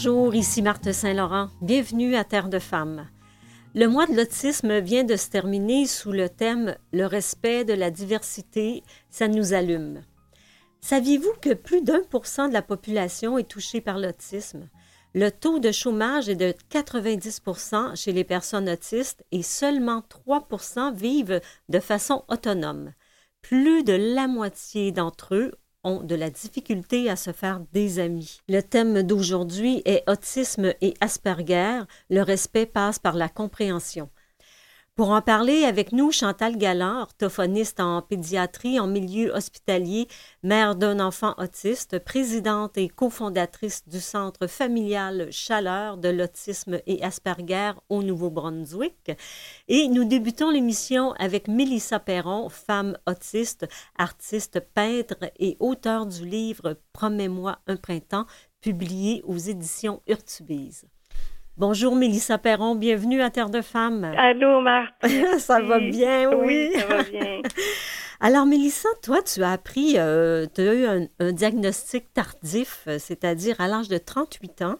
Bonjour, ici Marthe Saint-Laurent. Bienvenue à Terre de Femmes. Le mois de l'autisme vient de se terminer sous le thème Le respect de la diversité, ça nous allume. Saviez-vous que plus d'un pour cent de la population est touchée par l'autisme? Le taux de chômage est de 90 chez les personnes autistes et seulement 3 vivent de façon autonome. Plus de la moitié d'entre eux ont de la difficulté à se faire des amis. Le thème d'aujourd'hui est autisme et Asperger. Le respect passe par la compréhension. Pour en parler avec nous, Chantal Galland, orthophoniste en pédiatrie en milieu hospitalier, mère d'un enfant autiste, présidente et cofondatrice du Centre familial Chaleur de l'autisme et Asperger au Nouveau-Brunswick. Et nous débutons l'émission avec Mélissa Perron, femme autiste, artiste, peintre et auteur du livre Promets-moi un printemps, publié aux éditions Urtubise. Bonjour Mélissa Perron, bienvenue à Terre de Femmes. Allô Marthe. ça va bien, oui. ça va bien. Alors Mélissa, toi tu as appris, euh, tu as eu un, diagnostic tardif, c'est-à-dire à, l'âge de 38 ans.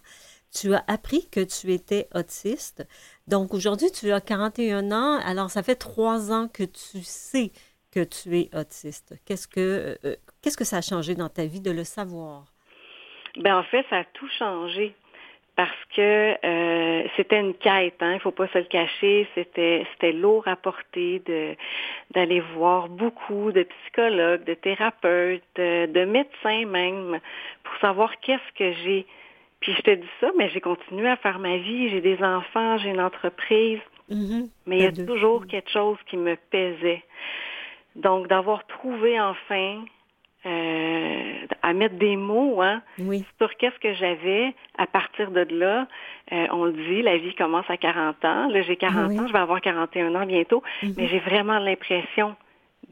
Tu as appris que tu étais autiste. Donc aujourd'hui tu as 41 ans, alors ça fait trois ans que tu sais que tu es autiste. Qu'est-ce que, euh, qu'est-ce que ça a changé dans ta vie de le savoir? Ben en fait, ça a tout changé parce que euh, c'était une quête, hein, il faut pas se le cacher, c'était c'était lourd à porter de d'aller voir beaucoup de psychologues, de thérapeutes, de, médecins même pour savoir qu'est-ce que j'ai. Puis je te dis ça, mais j'ai continué à faire ma vie, j'ai des enfants, j'ai une entreprise, mm-hmm. mais il y a toujours quelque chose qui me pesait. Donc d'avoir trouvé enfin euh, à mettre des mots hein, sur qu'est-ce que j'avais. À partir de là, euh, on le dit, la vie commence à 40 ans. Là, j'ai 40 ans, je vais avoir 41 ans bientôt, mhm. mais j'ai vraiment l'impression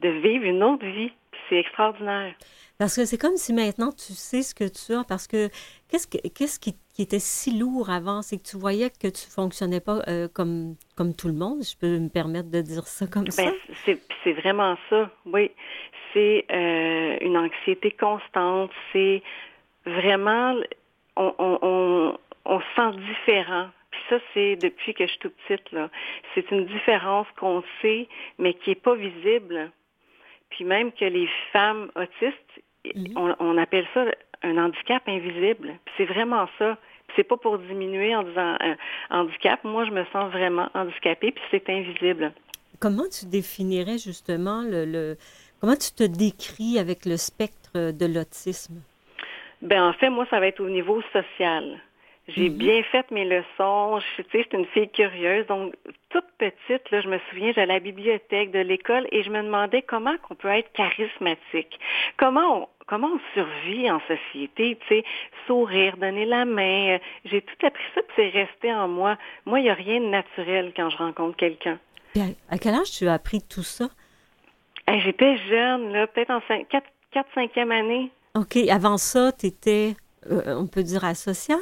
de vivre une autre vie. C'est extraordinaire. Parce que c'est comme si maintenant tu sais ce que tu as, parce que qu'est-ce, qu'est-ce qui, était si lourd avant? C'est que tu voyais que tu fonctionnais pas euh, comme, comme tout le monde, je peux me permettre de dire ça comme ben, ça. C'est, c'est vraiment ça, oui c'est euh, une anxiété constante, c'est vraiment, on, on, on, se sent différent. Puis ça, c'est depuis que je suis toute petite, là. C'est une différence qu'on sait, mais qui n'est pas visible. Puis même que les femmes autistes, mhm. on, appelle ça un handicap invisible. Puis c'est vraiment ça. C'est pas pour diminuer en disant un handicap. Moi, je me sens vraiment handicapée, puis c'est invisible. Comment tu définirais justement le Comment tu te décris avec le spectre de l'autisme? Ben en fait, moi, ça va être au niveau social. J'ai mhm. bien fait mes leçons. Je, tu sais, j'étais une fille curieuse. Donc, toute petite, là, je me souviens, j'allais à la bibliothèque de l'école et je me demandais comment qu'on peut être charismatique. Comment on, comment on survit en société, tu sais, sourire, donner la main. J'ai tout appris ça, puis c'est resté en moi. Moi, il n'y a rien de naturel quand je rencontre quelqu'un. À quel âge tu as appris tout ça? J'étais jeune, là, peut-être en 4-5e année. OK. Avant ça, tu étais, euh, on peut dire, asociale?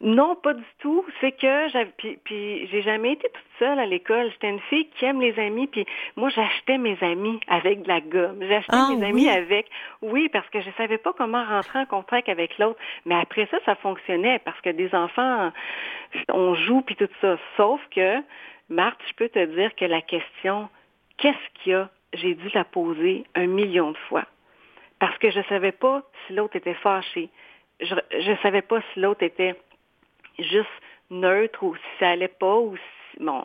Non, pas du tout. C'est que j'avais puis, puis j'ai jamais été toute seule à l'école. J'étais une fille qui aime les amis, puis moi j'achetais mes amis avec de la gomme. J'achetais ah mes amis avec oui, parce que je savais pas comment rentrer en contact avec l'autre. Mais après ça, ça fonctionnait parce que des enfants, on joue puis tout ça. Sauf que Marthe, je peux te dire que la question qu'est-ce qu'il y a? J'ai dû la poser un million de fois. Parce que je ne savais pas si l'autre était fâché. Je ne savais pas si l'autre était juste neutre ou si ça allait pas ou si, bon,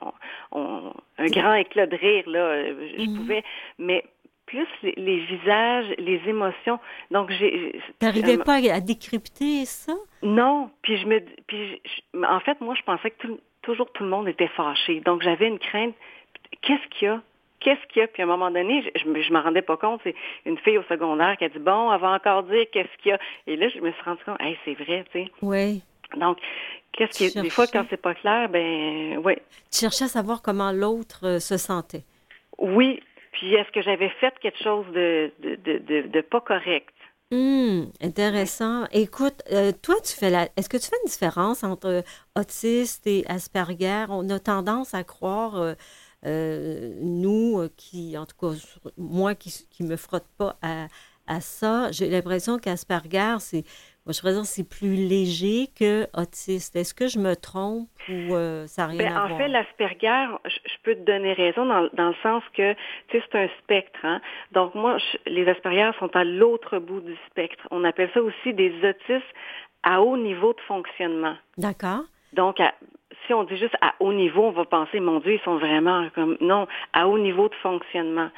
un grand éclat de rire, là, je mhm. pouvais, mais plus les, visages, les émotions. Donc, j'ai. T'arrivais pas à décrypter ça? Non. Puis je me, puis en fait, moi, je pensais que toujours tout le monde était fâché. Donc, j'avais une crainte. Qu'est-ce qu'il y a? qu'est-ce qu'il y a? Puis à un moment donné, je ne m'en rendais pas compte. C'est une fille au secondaire qui a dit, bon, elle va encore dire qu'est-ce qu'il y a. Et là, je me suis rendu compte, hey, c'est vrai, tu sais. Oui. Donc, qu'est-ce qui des fois, quand c'est pas clair, ben, oui. Tu cherchais à savoir comment l'autre euh, se sentait. Oui. Puis est-ce que j'avais fait quelque chose de, de, de, pas correct? Hum, intéressant. Écoute, euh, toi, tu fais la. Est-ce que tu fais une différence entre autiste et Asperger? On a tendance à croire euh, euh, nous, euh, qui, en tout cas, moi qui ne me frotte pas à, à ça, j'ai l'impression qu'Asperger, c'est je voudrais dire, c'est plus léger que autiste. Est-ce que je me trompe ou euh, ça n'a rien ben, à en voir? fait, l'Asperger, je, peux te donner raison dans, le sens que, tu sais, c'est un spectre. Hein? Donc, moi, les Asperger sont à l'autre bout du spectre. On appelle ça aussi des autistes à haut niveau de fonctionnement. D'accord. Donc, si on dit juste à haut niveau, on va penser, mon Dieu, ils sont vraiment comme... Non, à haut niveau de fonctionnement.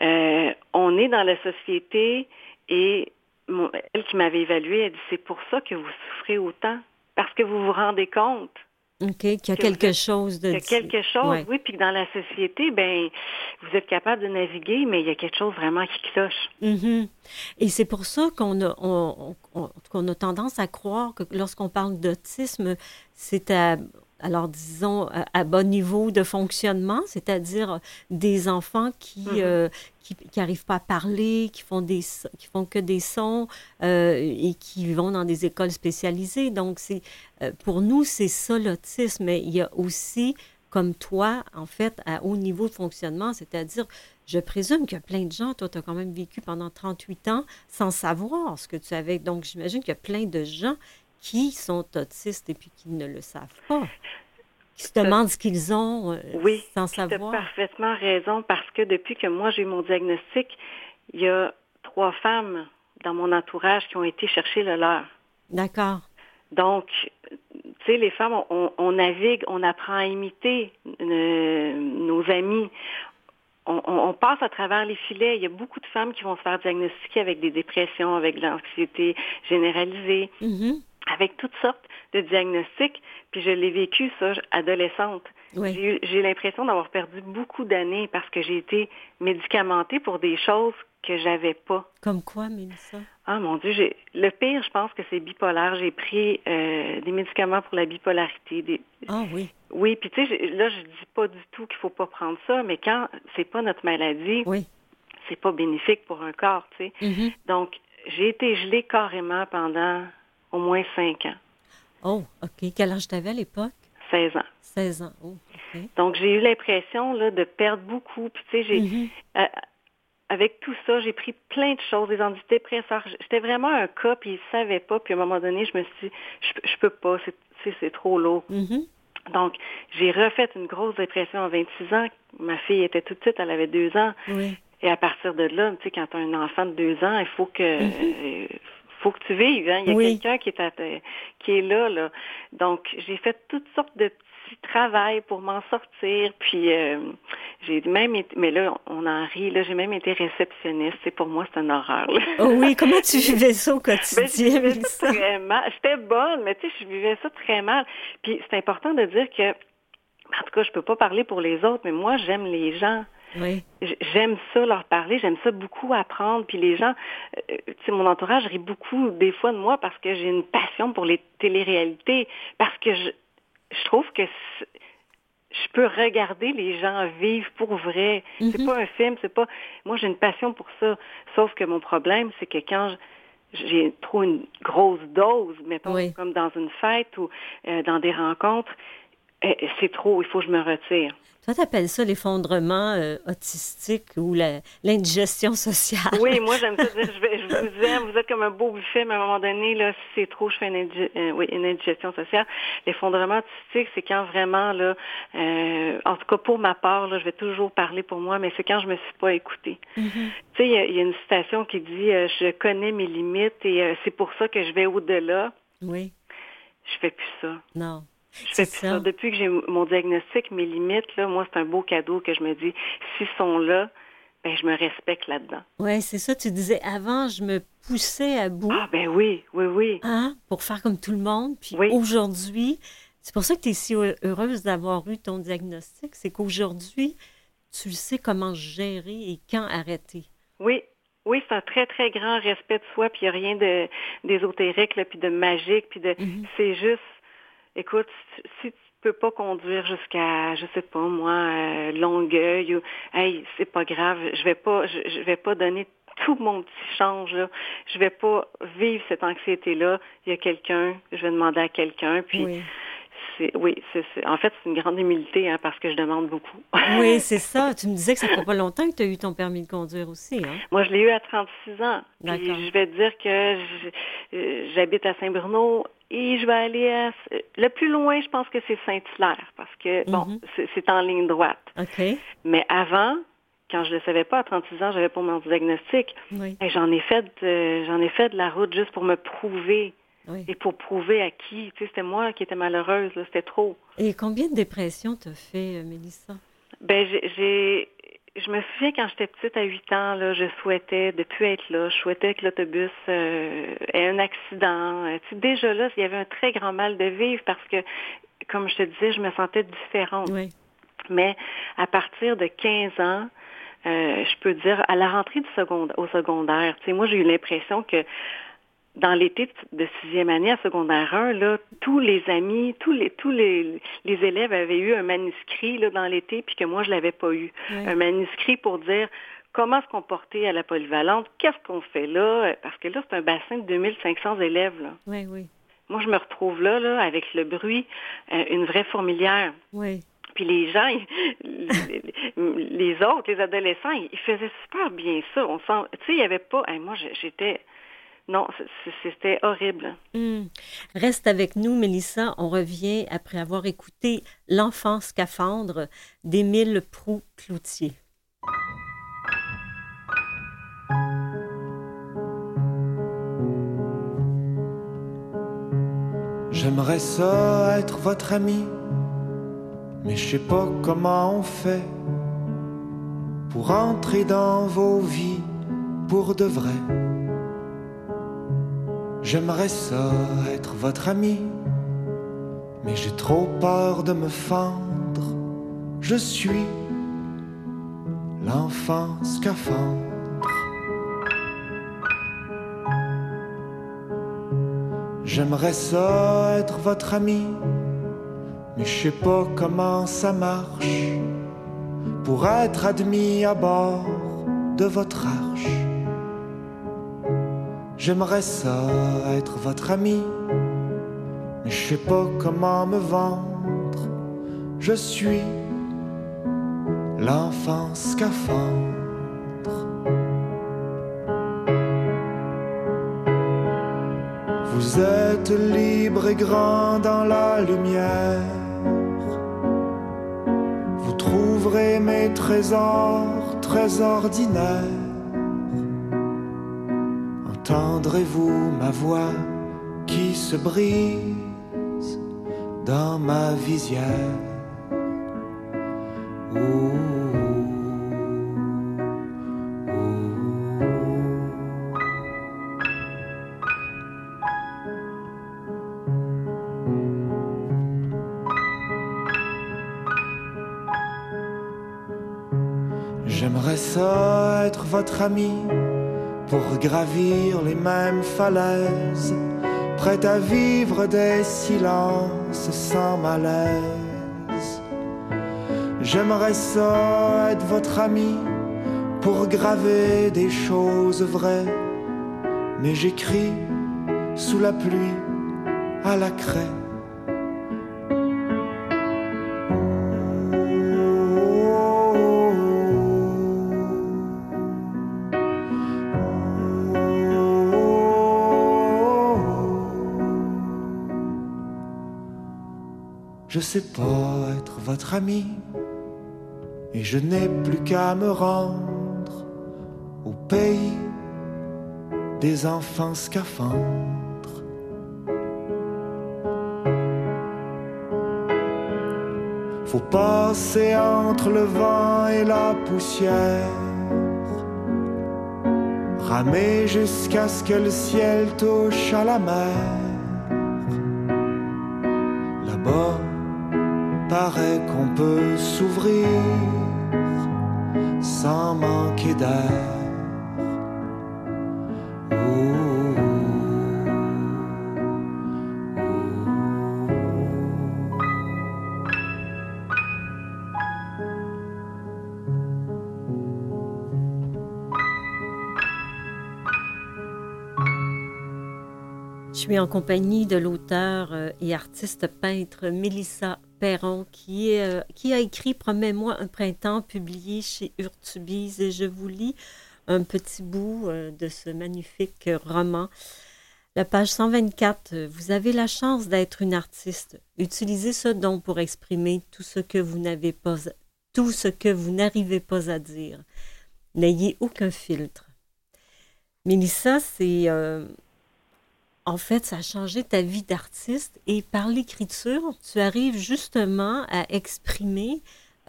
Euh, on est dans la société et elle qui m'avait évaluée, elle dit, c'est pour ça que vous souffrez autant, parce que vous vous rendez compte. OK, qu'il y a quelque chose de... Il y a quelque chose, oui, puis dans la société, ben, vous êtes capable de naviguer, mais il y a quelque chose vraiment qui cloche. Mm-hmm. Et c'est pour ça qu'on a, qu'on a tendance à croire que lorsqu'on parle d'autisme, c'est à alors disons, à, bon niveau de fonctionnement, c'est-à-dire des enfants qui n'arrivent mm-hmm. euh, qui, arrivent pas à parler, qui font, des, qui font que des sons euh, et qui vont dans des écoles spécialisées. Donc, c'est euh, pour nous, c'est ça l'autisme. Mais il y a aussi, comme toi, en fait, à haut niveau de fonctionnement, c'est-à-dire, je présume qu'il y a plein de gens, toi, tu as quand même vécu pendant 38 ans sans savoir ce que tu avais. Donc, j'imagine qu'il y a plein de gens qui sont autistes et puis qui ne le savent pas, qui se demandent ce qu'ils ont euh, oui, sans savoir. Oui, tu as parfaitement raison parce que depuis que moi j'ai eu mon diagnostic, il y a trois femmes dans mon entourage qui ont été chercher le leur. D'accord. Donc, tu sais, les femmes, on, navigue, on apprend à imiter euh, nos amis. On, passe à travers les filets. Il y a beaucoup de femmes qui vont se faire diagnostiquer avec des dépressions, avec de l'anxiété généralisée. Mm-hmm avec toutes sortes de diagnostics. Puis je l'ai vécu, ça, adolescente. J'ai l'impression d'avoir perdu beaucoup d'années parce que j'ai été médicamentée pour des choses que j'avais pas. Comme quoi, Mélissa? Ah mon Dieu, le pire, je pense que c'est bipolaire. J'ai pris euh, des médicaments pour la bipolarité. Ah oui. Oui, puis tu sais, là, je dis pas du tout qu'il faut pas prendre ça, mais quand c'est pas notre maladie, oui. c'est pas bénéfique pour un corps, tu sais. Mm-hmm. Donc, j'ai été gelée carrément pendant au moins cinq ans. Oh, OK. Quel âge tu avais à l'époque? 16 ans. 16 ans, oh. Donc, j'ai eu l'impression là, de perdre beaucoup. Puis, tu sais, j'ai, mm-hmm. euh, avec tout ça, j'ai pris plein de choses, des antidépresseurs. J'étais vraiment un cas, puis ils ne savaient pas. Puis, à un moment donné, je me suis dit, je, je peux pas, c'est, c'est trop lourd. Mm-hmm. Donc, j'ai refait une grosse dépression à 26 ans. Ma fille était toute petite, elle avait deux ans. Oui. Et à partir de là, tu sais, quand tu as un enfant de deux ans, il faut que mm-hmm. euh, faut que tu vives. Hein. Il y a quelqu'un qui est qui est là, là. Donc, j'ai fait toutes sortes de petits travaux pour m'en sortir. Puis euh, j'ai même été, mais là, on en rit, là, j'ai même été réceptionniste. C'est pour moi, c'est une horreur. Oh oui, comment tu vivais ça au quotidien? Ben, ça très mal. J'étais bonne, mais tu sais, je vivais ça très mal. Puis c'est important de dire que en tout cas, je peux pas parler pour les autres, mais moi, j'aime les gens. J'aime ça leur parler, j'aime ça beaucoup apprendre. Puis les gens, euh, tu sais, mon entourage rit beaucoup des fois de moi parce que j'ai une passion pour les téléréalités, parce que je, je trouve que je peux regarder les gens vivre pour vrai. C'est mm-hmm. pas un film, c'est pas. Moi, j'ai une passion pour ça. Sauf que mon problème, c'est que quand j'ai trop une grosse dose, mettons, comme dans une fête ou euh, dans des rencontres, c'est trop, il faut que je me retire. Toi, tu appelles ça l'effondrement euh, autistique ou l'indigestion sociale? Oui, moi, j'aime ça dire, je, vous aime, vous êtes comme un beau buffet, mais à un moment donné, là, si c'est trop, je fais une, euh, oui, une indigestion sociale. L'effondrement autistique, c'est quand vraiment, là, euh, en tout cas pour ma part, là, je vais toujours parler pour moi, mais c'est quand je me suis pas écoutée. Mm-hmm. Tu sais, il y, a une citation qui dit, je connais mes limites et c'est pour ça que je vais au-delà. Oui. Je fais plus ça. Non. Je fais ça. Depuis que j'ai mon diagnostic, mes limites, là, moi, c'est un beau cadeau que je me dis, s'ils sont là, ben, je me respecte là-dedans. Oui, c'est ça. Tu disais, avant, je me poussais à bout. Ah, ben oui, oui, oui. Hein? Pour faire comme tout le monde. Puis aujourd'hui, c'est pour ça que tu es si heureuse d'avoir eu ton diagnostic. C'est qu'aujourd'hui, tu sais comment gérer et quand arrêter. Oui, oui, c'est un très, très grand respect de soi, puis il n'y a rien d'ésotérique, puis de magique, puis de... Mm-hmm. C'est juste écoute, si tu peux pas conduire jusqu'à, je sais pas moi, euh, Longueuil ou, hey, c'est pas grave, je vais pas, je, vais pas donner tout mon petit change là. Je vais pas vivre cette anxiété là. Il y a quelqu'un, je vais demander à quelqu'un, puis oui, c'est, en fait, c'est une grande humilité hein, parce que je demande beaucoup. oui, c'est ça. Tu me disais que ça fait pas longtemps que tu as eu ton permis de conduire aussi. Hein? Moi, je l'ai eu à 36 ans. Puis je vais te dire que euh, j'habite à Saint-Bruno et je vais aller à... Le plus loin, je pense que c'est Saint-Hilaire parce que, bon, mm-hmm. c'est, en ligne droite. Mais avant, quand je ne le savais pas, à 36 ans, j'avais pas mon diagnostic. Oui. j'en ai fait j'en ai fait de la route juste pour me prouver et pour prouver à qui. Tu sais, c'était moi qui étais malheureuse, c'était trop. Et combien de dépressions t'as fait, euh, Mélissa? Ben, j'ai, je me souviens quand j'étais petite, à 8 ans, là, je souhaitais de plus être là. Je souhaitais que l'autobus euh, ait un accident. Euh, tu sais, déjà là, il y avait un très grand mal de vivre parce que, comme je te disais, je me sentais différente. Oui. Mais à partir de 15 ans, je peux dire, à la rentrée du secondaire, au secondaire, tu sais, moi, j'ai eu l'impression que dans l'été de sixième année à secondaire 1, là, tous les amis, tous les tous les, les élèves avaient eu un manuscrit là, dans l'été, puis que moi, je l'avais pas eu. Un manuscrit pour dire comment se comporter à la polyvalente, qu'est-ce qu'on fait là, parce que là, c'est un bassin de 2500 élèves. Là. Oui, oui. Moi, je me retrouve là, là, avec le bruit, euh, une vraie fourmilière. Oui. Puis les gens, les, autres, les adolescents, ils, faisaient super bien ça. On sent, tu sais, il y avait pas. moi, j'étais non, c'était horrible. Hmm. Reste avec nous, Mélissa. On revient après avoir écouté L'enfant scaphandre d'Émile Proux-Cloutier. J'aimerais ça être votre ami, mais je sais pas comment on fait pour entrer dans vos vies pour de vrai. J'aimerais ça être votre ami, mais j'ai trop peur de me fendre. Je suis l'enfant scaphandre. J'aimerais ça être votre ami, mais je sais pas comment ça marche pour être admis à bord de votre arche. J'aimerais ça être votre ami, mais je sais pas comment me vendre. Je suis l'enfant scaphandre. Vous êtes libre et grand dans la lumière. Vous trouverez mes trésors très ordinaires Entendrez-vous ma voix qui se brise dans ma visière? J'aimerais ça être votre ami pour gravir les mêmes falaises, prêt à vivre des silences sans malaise. J'aimerais ça être votre ami pour graver des choses vraies, mais j'écris sous la pluie à la craie Je sais pas être votre ami et je n'ai plus qu'à me rendre au pays des enfants scaphandres. Faut passer entre le vent et la poussière, ramer jusqu'à ce que le ciel touche à la mer. Là-bas, peut s'ouvrir sans manquer d'air. suis en compagnie de l'auteur euh, et artiste peintre Mélissa Euh, qui a écrit Promets-moi un printemps publié chez Urtubise et je vous lis un petit bout euh, de ce magnifique roman. La page 124, vous avez la chance d'être une artiste. Utilisez ce don pour exprimer tout ce que vous n'avez pas tout ce que vous n'arrivez pas à dire. N'ayez aucun filtre. Mélissa, c'est en fait, ça a changé ta vie d'artiste et par l'écriture, tu arrives justement à exprimer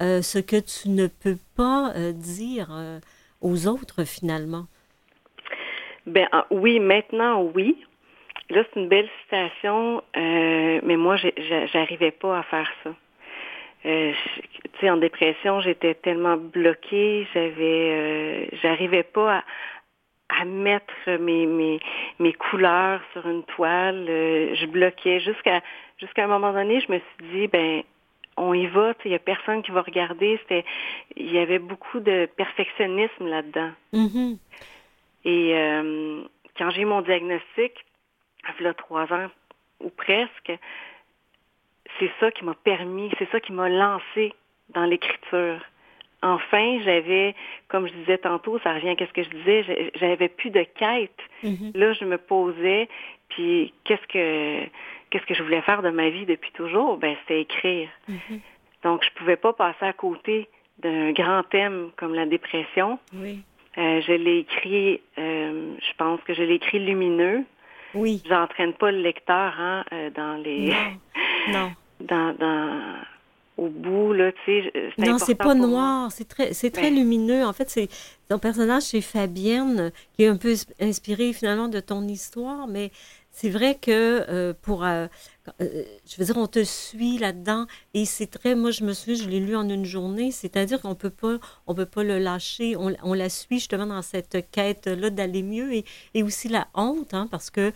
euh, ce que tu ne peux pas euh, dire euh, aux autres finalement. Ben ah, oui, maintenant oui. Là, c'est une belle citation, mais moi, j'arrivais pas à faire ça. tu sais, en dépression, j'étais tellement bloquée, j'avais, j'arrivais pas à, à mettre mes, mes, mes couleurs sur une toile. Euh, je bloquais jusqu'à jusqu'à un moment donné, je me suis dit, ben on y va, il n'y a personne qui va regarder. C'était, il y avait beaucoup de perfectionnisme là-dedans. Mm-hmm. Et euh, quand j'ai eu mon diagnostic, il y a trois ans ou presque, c'est ça qui m'a permis, c'est ça qui m'a lancé dans l'écriture enfin, j'avais, comme je disais tantôt, ça revient à ce que je disais, j'avais plus de quête. Mm-hmm. Là, je me posais, puis qu'est-ce que qu'est-ce que je voulais faire de ma vie depuis toujours? Ben, c'était écrire. Mm-hmm. Donc, je pouvais pas passer à côté d'un grand thème comme la dépression. Oui. Euh, je l'ai écrit, euh, je pense que je l'ai écrit lumineux. Oui. J'entraîne pas le lecteur hein, euh, dans les. Non. dans, dans au bout, là, tu sais. Non, c'est pas noir, c'est très, c'est très lumineux. En fait, c'est ton personnage, c'est Fabienne, qui est un peu inspiré finalement de ton histoire, mais c'est vrai que euh, pour, euh, euh, je veux dire, on te suit là-dedans et c'est très, moi je me souviens, je l'ai lu en une journée, c'est-à-dire qu'on peut pas, on peut pas le lâcher, on, on la suit justement dans cette quête-là d'aller mieux et, et, aussi la honte, hein, parce que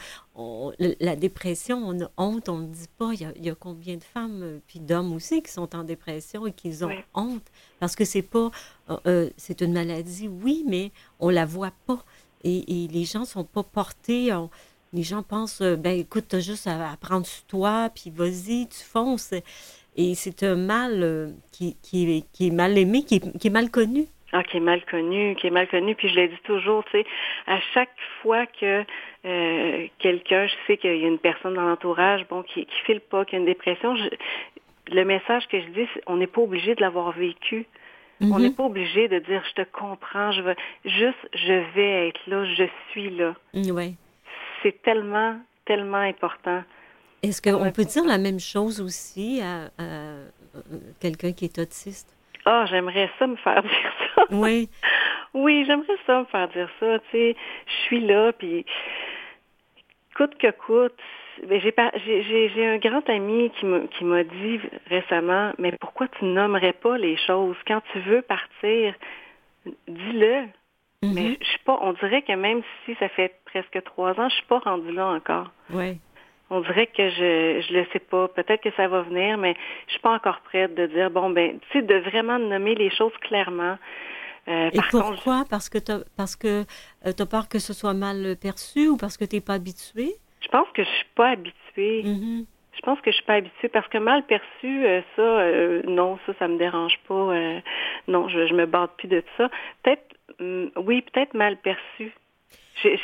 la dépression, on a honte, on ne dit pas, il y, a, il y a combien de femmes puis d'hommes aussi qui sont en dépression et qui ont honte, parce que c'est pas, c'est une maladie, oui, mais on la voit pas et, et les gens sont pas portés, les gens pensent, euh, ben écoute, t'as juste à, prendre sur toi, puis vas-y, tu fonces. Et c'est un mal euh, qui, qui, qui, est mal aimé, qui est, qui est, mal connu. Ah, qui est mal connu, qui est mal connu. Puis je l'ai dit toujours, tu sais, à chaque fois que euh, quelqu'un, je sais qu'il y a une personne dans l'entourage, bon, qui, qui file pas, qui a une dépression, le message que je dis, on n'est pas obligé de l'avoir vécu. On Mm-hmm. n'est pas obligé de dire je te comprends, je veux juste je vais être là, je suis là. Oui c'est tellement, tellement important. Est-ce qu'on peut dire la même chose aussi à, quelqu'un qui est autiste? Ah, j'aimerais ça me faire dire ça. Oui. oui, j'aimerais ça me faire dire ça. Tu sais, je suis là, puis coûte que coûte. J'ai un grand ami qui m'a dit récemment, mais pourquoi tu nommerais pas les choses? Quand tu veux partir, dis-le. Mm-hmm. Mais je suis pas, on dirait que même si ça fait presque trois ans, je suis pas rendue là encore. Oui. On dirait que je je le sais pas. Peut-être que ça va venir, mais je suis pas encore prête de dire bon ben, tu sais, de vraiment nommer les choses clairement. Euh, Et pourquoi? Parce que as, parce que euh, as peur que ce soit mal perçu ou parce que tu n'es pas habitué? Je pense que je suis pas habituée. Mm-hmm. Je pense que je suis pas habituée parce que mal perçu, euh, ça, euh, non, ça, ça me dérange pas. Non, je, je me bats plus de ça. Peut-être, oui, peut-être mal perçu. J'ai,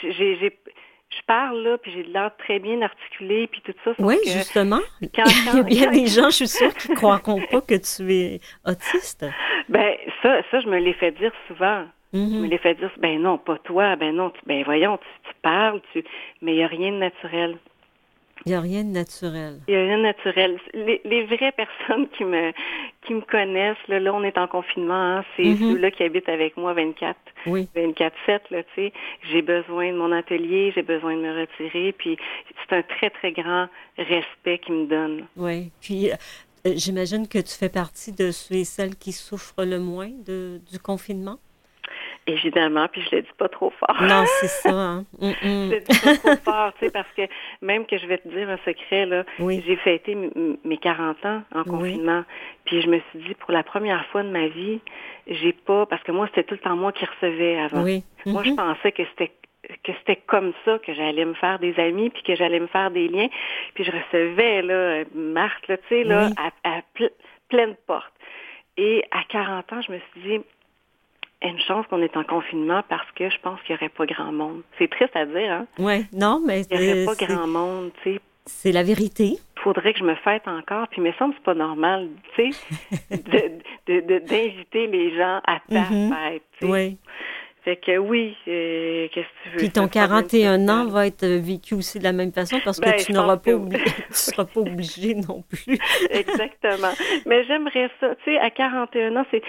je parle là, puis j'ai l'air très bien articulé, puis tout ça. Oui, justement. Quand, quand, Il y a bien des gens, je suis sûre, qui ne croiront pas que tu es autiste. Ben ça, ça, je me l'ai fait dire souvent. Je me l'ai fait dire, ben non, pas toi, ben non, tu, ben voyons, tu, tu parles, tu, mais il n'y a rien de naturel. Il n'y a rien de naturel. Il n'y a rien de naturel. Les, les, vraies personnes qui me qui me connaissent, là, là on est en confinement, hein, c'est mm -hmm. ceux-là qui habitent avec moi 24, oui. 24-7, là, tu sais. J'ai besoin de mon atelier, j'ai besoin de me retirer, puis c'est un très, très grand respect qu'ils me donnent. Oui. Puis euh, j'imagine que tu fais partie de ceux et celles qui souffrent le moins de, du confinement? Évidemment, puis je le dis pas trop fort. Non, c'est ça. Hein? Mm -mm. je le dis pas trop fort, tu sais, parce que même que je vais te dire un secret, là, oui. j'ai fêté mes 40 ans en confinement, oui. puis je me suis dit, pour la première fois de ma vie, j'ai pas, parce que moi, c'était tout le temps moi qui recevais avant. Oui. Moi, mm -hmm. je pensais que c'était que c'était comme ça que j'allais me faire des amis, puis que j'allais me faire des liens. Puis je recevais, là, Marthe, là, tu sais, là, à, pleine porte. Et à 40 ans, je me suis dit, une chance qu'on est en confinement parce que je pense qu'il n'y aurait pas grand monde. C'est triste à dire, hein? Oui, non, mais... Il n'y aurait pas grand monde, tu sais. C'est la vérité. Il faudrait que je me fête encore, puis il me semble que c'est pas normal, tu sais, d'inviter les gens à ta mm-hmm. fête. Oui. Fait que oui, euh, qu'est-ce que tu veux? Puis ton 41 ans va être vécu aussi de la même façon parce que ben, tu n'auras pas oublié, tu seras pas obligé non plus. Exactement. Mais j'aimerais ça. Tu sais, à 41 ans, c'est,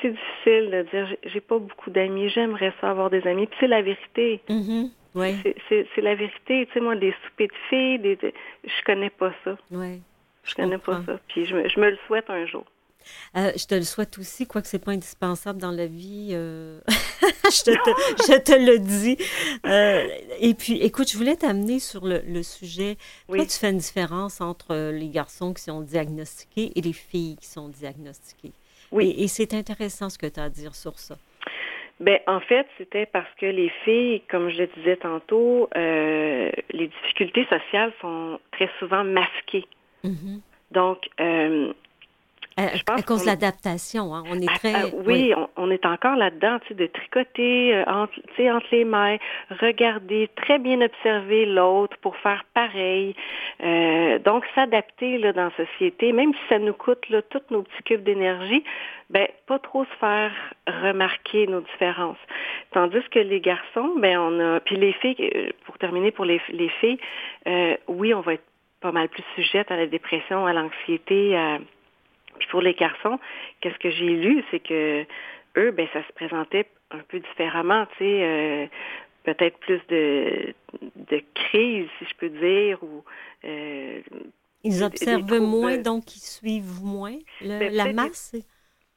c'est difficile de dire j'ai pas beaucoup d'amis. J'aimerais ça avoir des amis. Puis c'est la vérité. Mm-hmm. Ouais. C'est, c'est, la vérité. Tu sais, moi, des soupers de filles, des, je connais pas ça. Ouais. Je, connais pas ça. Puis je me, je me le souhaite un jour. Euh, je te le souhaite aussi, quoique ce n'est pas indispensable dans la vie. Euh, je, te, je, te, le dis. Euh, et puis, écoute, je voulais t'amener sur le, le sujet. Oui. Toi, tu fais une différence entre les garçons qui sont diagnostiqués et les filles qui sont diagnostiquées. Oui. Et, c'est intéressant ce que tu as à dire sur ça. Ben, en fait, c'était parce que les filles, comme je le disais tantôt, les difficultés sociales sont très souvent masquées. Mm-hmm. Donc, à, à cause de l'adaptation, hein? on est très... oui, On, est encore là-dedans, tu sais, de tricoter euh, entre, entre les mains, regarder, très bien observer l'autre pour faire pareil. Euh, donc, s'adapter là, dans la société, même si ça nous coûte là, tous nos petits cubes d'énergie, ben pas trop se faire remarquer nos différences. Tandis que les garçons, ben on a... Puis les filles, euh, pour terminer pour les, les filles, euh, oui, on va être pas mal plus sujette à la dépression, à l'anxiété, à puis pour les garçons, qu'est-ce que j'ai lu, c'est que eux, ben ça se présentait un peu différemment, tu sais, euh, peut-être plus de, de crise, si je peux dire, ou euh, ils observent moins, donc ils suivent moins ben, la masse.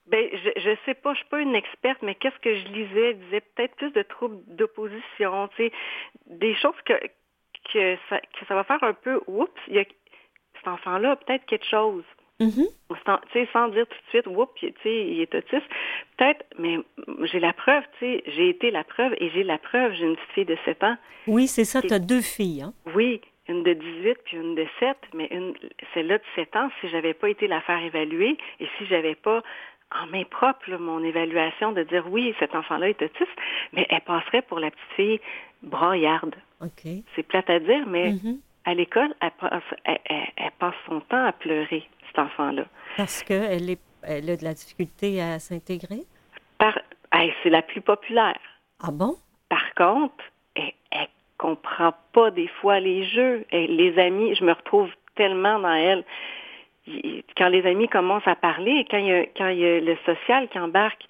Ben, je, je sais pas, je suis pas une experte, mais qu'est-ce que je lisais? Je disais peut-être plus de troubles d'opposition, tu sais, des choses que, que, ça, que ça va faire un peu, oups, il y a cet enfant-là peut-être quelque chose. Mm-hmm. Sans dire tout de suite, oups, il est autiste. Peut-être, mais j'ai la preuve, j'ai été la preuve et j'ai la preuve, j'ai une petite fille de 7 ans. Oui, c'est ça, tu as deux filles. Hein? Oui, une de 18 puis une de 7, mais une, celle-là de 7 ans, si j'avais pas été la faire évaluer et si j'avais pas en main propre mon évaluation de dire oui, cet enfant-là est autiste, mais elle passerait pour la petite fille braillarde. Okay. C'est plate à dire, mais mm-hmm. À l'école, elle elle passe son temps à pleurer enfant-là. Parce qu'elle elle a de la difficulté à s'intégrer? Par, c'est la plus populaire. Ah bon? Par contre, elle, ne comprend pas des fois les jeux. Et les amis, je me retrouve tellement dans elle. Quand les amis commencent à parler, quand il y a, quand il y a le social qui embarque,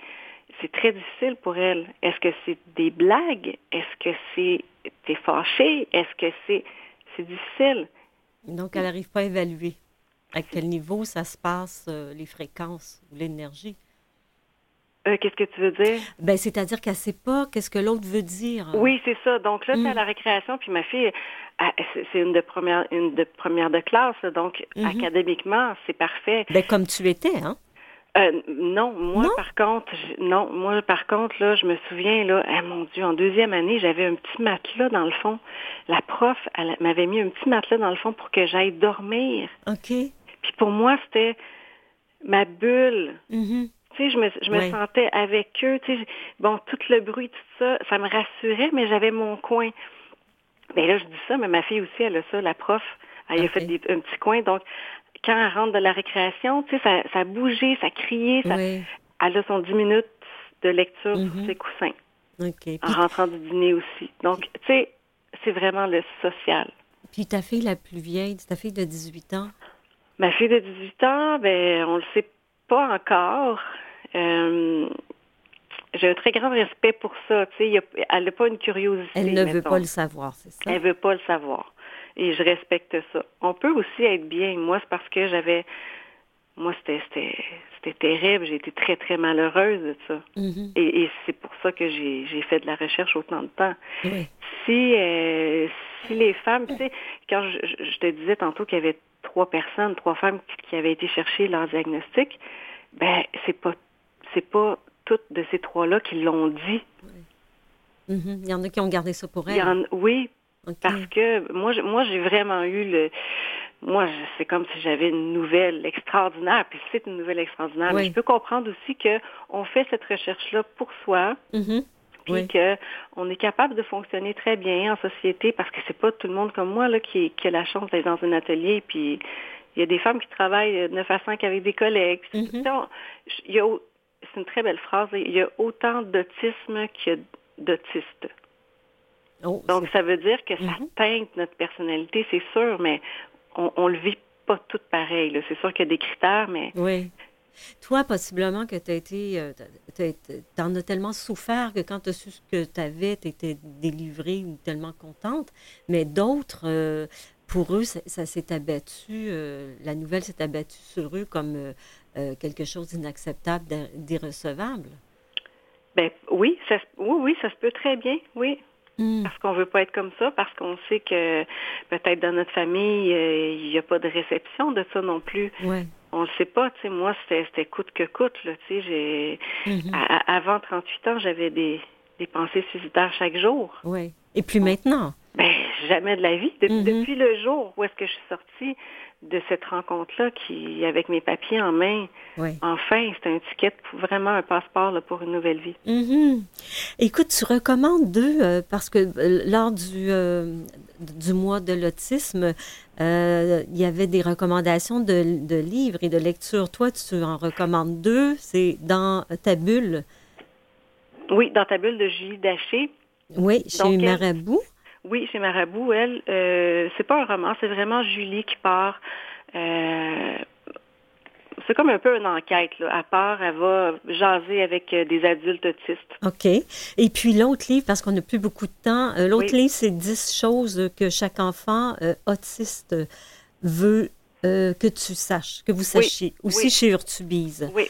c'est très difficile pour elle. Est-ce que c'est des blagues? Est-ce que c'est t'es fâché? Est-ce que c'est c'est difficile? Donc elle n'arrive pas à évaluer à quel niveau ça se passe, euh, les fréquences ou l'énergie? Euh, qu'est-ce que tu veux dire? Ben, c'est-à-dire qu'elle ne sait pas qu'est-ce que l'autre veut dire. Oui, c'est ça. Donc là, c'est à mm. la récréation, puis ma fille, c'est une de première, une de première de classe, donc mm-hmm. académiquement, c'est parfait. Ben, comme tu étais, hein? Euh, non, moi par contre, non, moi par contre là, je me souviens là, ah, mon Dieu, en deuxième année, j'avais un petit matelas dans le fond. La prof, elle m'avait mis un petit matelas dans le fond pour que j'aille dormir. Ok. Puis pour moi, c'était ma bulle. Mm-hmm. Tu sais, je me, je me sentais avec eux. Tu sais, bon, tout le bruit, tout ça, ça me rassurait, mais j'avais mon coin. Mais ben là, je dis ça, mais ma fille aussi, elle a ça, la prof. Elle a fait un petit coin. Donc, quand elle rentre de la récréation, tu sais, ça, bougé, ça a crié. Ça, Elle a son 10 minutes de lecture sur mm-hmm. ses coussins. En rentrant du dîner aussi. Donc, tu sais, c'est vraiment le social. Puis ta fille la plus vieille, ta fille de 18 ans, Ma fille de 18 ans, ben, on le sait pas encore. Euh, j'ai un très grand respect pour ça. Tu sais, elle n'a pas une curiosité. Elle ne veut pas le savoir, c'est ça? Elle veut pas le savoir. Et je respecte ça. On peut aussi être bien. Moi, c'est parce que j'avais... Moi, c'était, c'était, terrible. J'ai été très, très malheureuse de ça. Mm-hmm. Et, c'est pour ça que j'ai, fait de la recherche autant de temps. Si, euh, si les femmes, tu sais, quand je, je te disais tantôt qu'il y avait trois personnes, trois femmes qui avaient été chercher leur diagnostic, ben c'est pas c'est pas toutes de ces trois-là qui l'ont dit. Mhm. Il y en a qui ont gardé ça pour elles. oui, parce que moi, moi, j'ai vraiment eu le. Moi, c'est comme si j'avais une nouvelle extraordinaire, puis c'est une nouvelle extraordinaire. Mais je peux comprendre aussi que on fait cette recherche-là pour soi. Mhm. Puis qu'on est capable de fonctionner très bien en société parce que c'est pas tout le monde comme moi là, qui, qui a la chance d'être dans un atelier puis il y a des femmes qui travaillent 9 à 5 avec des collègues. Mm-hmm. c'est une très belle phrase. Il y a autant d'autisme qu'il y a d'autistes. Oh, Donc, ça veut dire que ça mm-hmm. teinte notre personnalité, c'est sûr, mais on, ne le vit pas tout pareil. C'est sûr qu'il y a des critères, mais oui. Toi, possiblement que tu as été. Euh, tu en as tellement souffert que quand tu as su ce que tu avais, tu étais délivrée ou tellement contente. Mais d'autres, euh, pour eux, ça, s'est abattu, euh, la nouvelle s'est abattue sur eux comme quelque chose d'inacceptable, d'irrecevable. Ben oui, ça, oui, oui, ça se peut très bien, oui. Hmm. Parce qu'on veut pas être comme ça, parce qu'on sait que peut-être dans notre famille, il n'y a pas de réception de ça non plus. Ouais on le sait pas, tu sais, moi, c'était coûte que coûte, là, tu sais, j'ai, mm-hmm. avant 38 ans, j'avais des, des pensées suicidaires chaque jour. Oui. Et puis maintenant? Ben, jamais de la vie. Mm-hmm. Depuis le jour où est-ce que je suis sortie, de cette rencontre-là qui, avec mes papiers en main, enfin, c'est un ticket, vraiment un passeport pour une nouvelle vie. Mm-hmm. Écoute, tu recommandes deux, euh, parce que euh, lors du, euh, du mois de l'autisme, il y avait des recommandations de, de, livres et de lectures. Toi, tu en recommandes deux, c'est dans ta bulle. Oui, dans ta bulle de Julie Daché. Oui, chez Marabout. Oui, chez Marabout, elle, euh, c'est pas un roman, c'est vraiment Julie qui part. Euh, c'est comme un peu une enquête. Là. À part, elle va jaser avec euh, des adultes autistes. OK. Et puis l'autre livre, parce qu'on n'a plus beaucoup de temps, l'autre livre, c'est 10 choses que chaque enfant autiste veut que tu saches, que vous sachiez. Aussi chez Urtubise. Oui.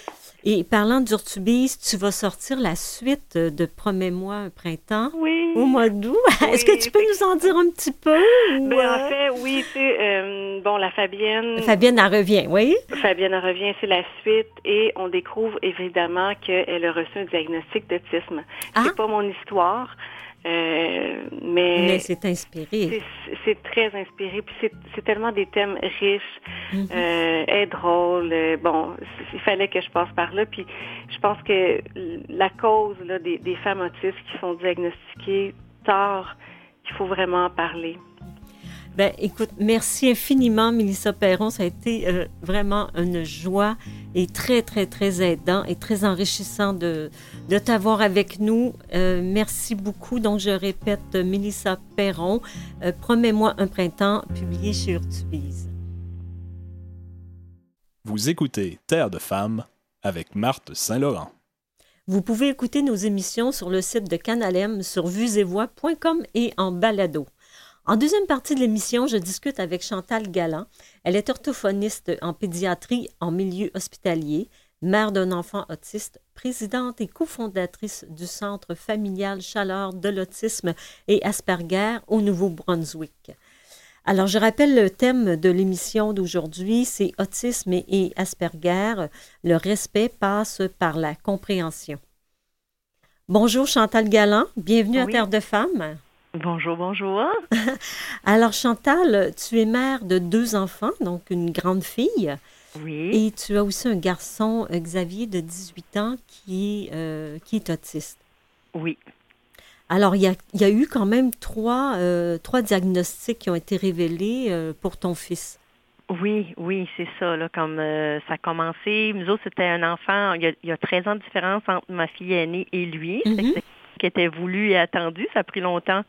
Et parlant d'Urtubise, tu vas sortir la suite de Promets-moi un printemps oui. au mois d'août. Est-ce que tu peux nous en dire un petit peu? Ben, en fait, oui, tu euh, bon, la Fabienne. Fabienne, elle revient, oui? Fabienne, elle revient, c'est la suite. Et on découvre évidemment qu'elle a reçu un diagnostic d'autisme. Ah. C'est pas mon histoire. Euh, mais, c'est inspiré. C'est très inspiré. Puis c'est tellement des thèmes riches mm-hmm. euh, et drôles. Euh, bon, il fallait que je passe par là. Puis je pense que la cause là, des, des femmes autistes qui sont diagnostiquées tard, il faut vraiment en parler. Ben, écoute, merci infiniment, Mélissa Perron. Ça a été euh, vraiment une joie et très, très, très aidant et très enrichissant de, de t'avoir avec nous. Euh, merci beaucoup. Donc, je répète, Mélissa Perron, euh, Promets-moi un printemps, publié chez Urtubise. Vous écoutez Terre de femmes avec Marthe Saint-Laurent. Vous pouvez écouter nos émissions sur le site de Canalem sur vuesetvoix.com et en balado. En deuxième partie de l'émission, je discute avec Chantal Galland. Elle est orthophoniste en pédiatrie en milieu hospitalier, mère d'un enfant autiste, présidente et cofondatrice du Centre familial Chaleur de l'autisme et Asperger au Nouveau-Brunswick. Alors, je rappelle le thème de l'émission d'aujourd'hui, c'est Autisme et Asperger. Le respect passe par la compréhension. Bonjour Chantal Galland, bienvenue à Terre de Femmes. Bonjour, bonjour. Alors Chantal, tu es mère de deux enfants, donc une grande fille. Oui. Et tu as aussi un garçon, Xavier, de 18 ans, qui est, euh, qui est autiste. Oui. Alors, il y a, y a, eu quand même trois, euh, trois diagnostics qui ont été révélés euh, pour ton fils. Oui, oui, c'est ça. Là, comme ça a commencé, nous autres, c'était un enfant, il y, a, 13 ans de différence entre ma fille aînée et lui. Qui était voulu et attendu. Ça a pris longtemps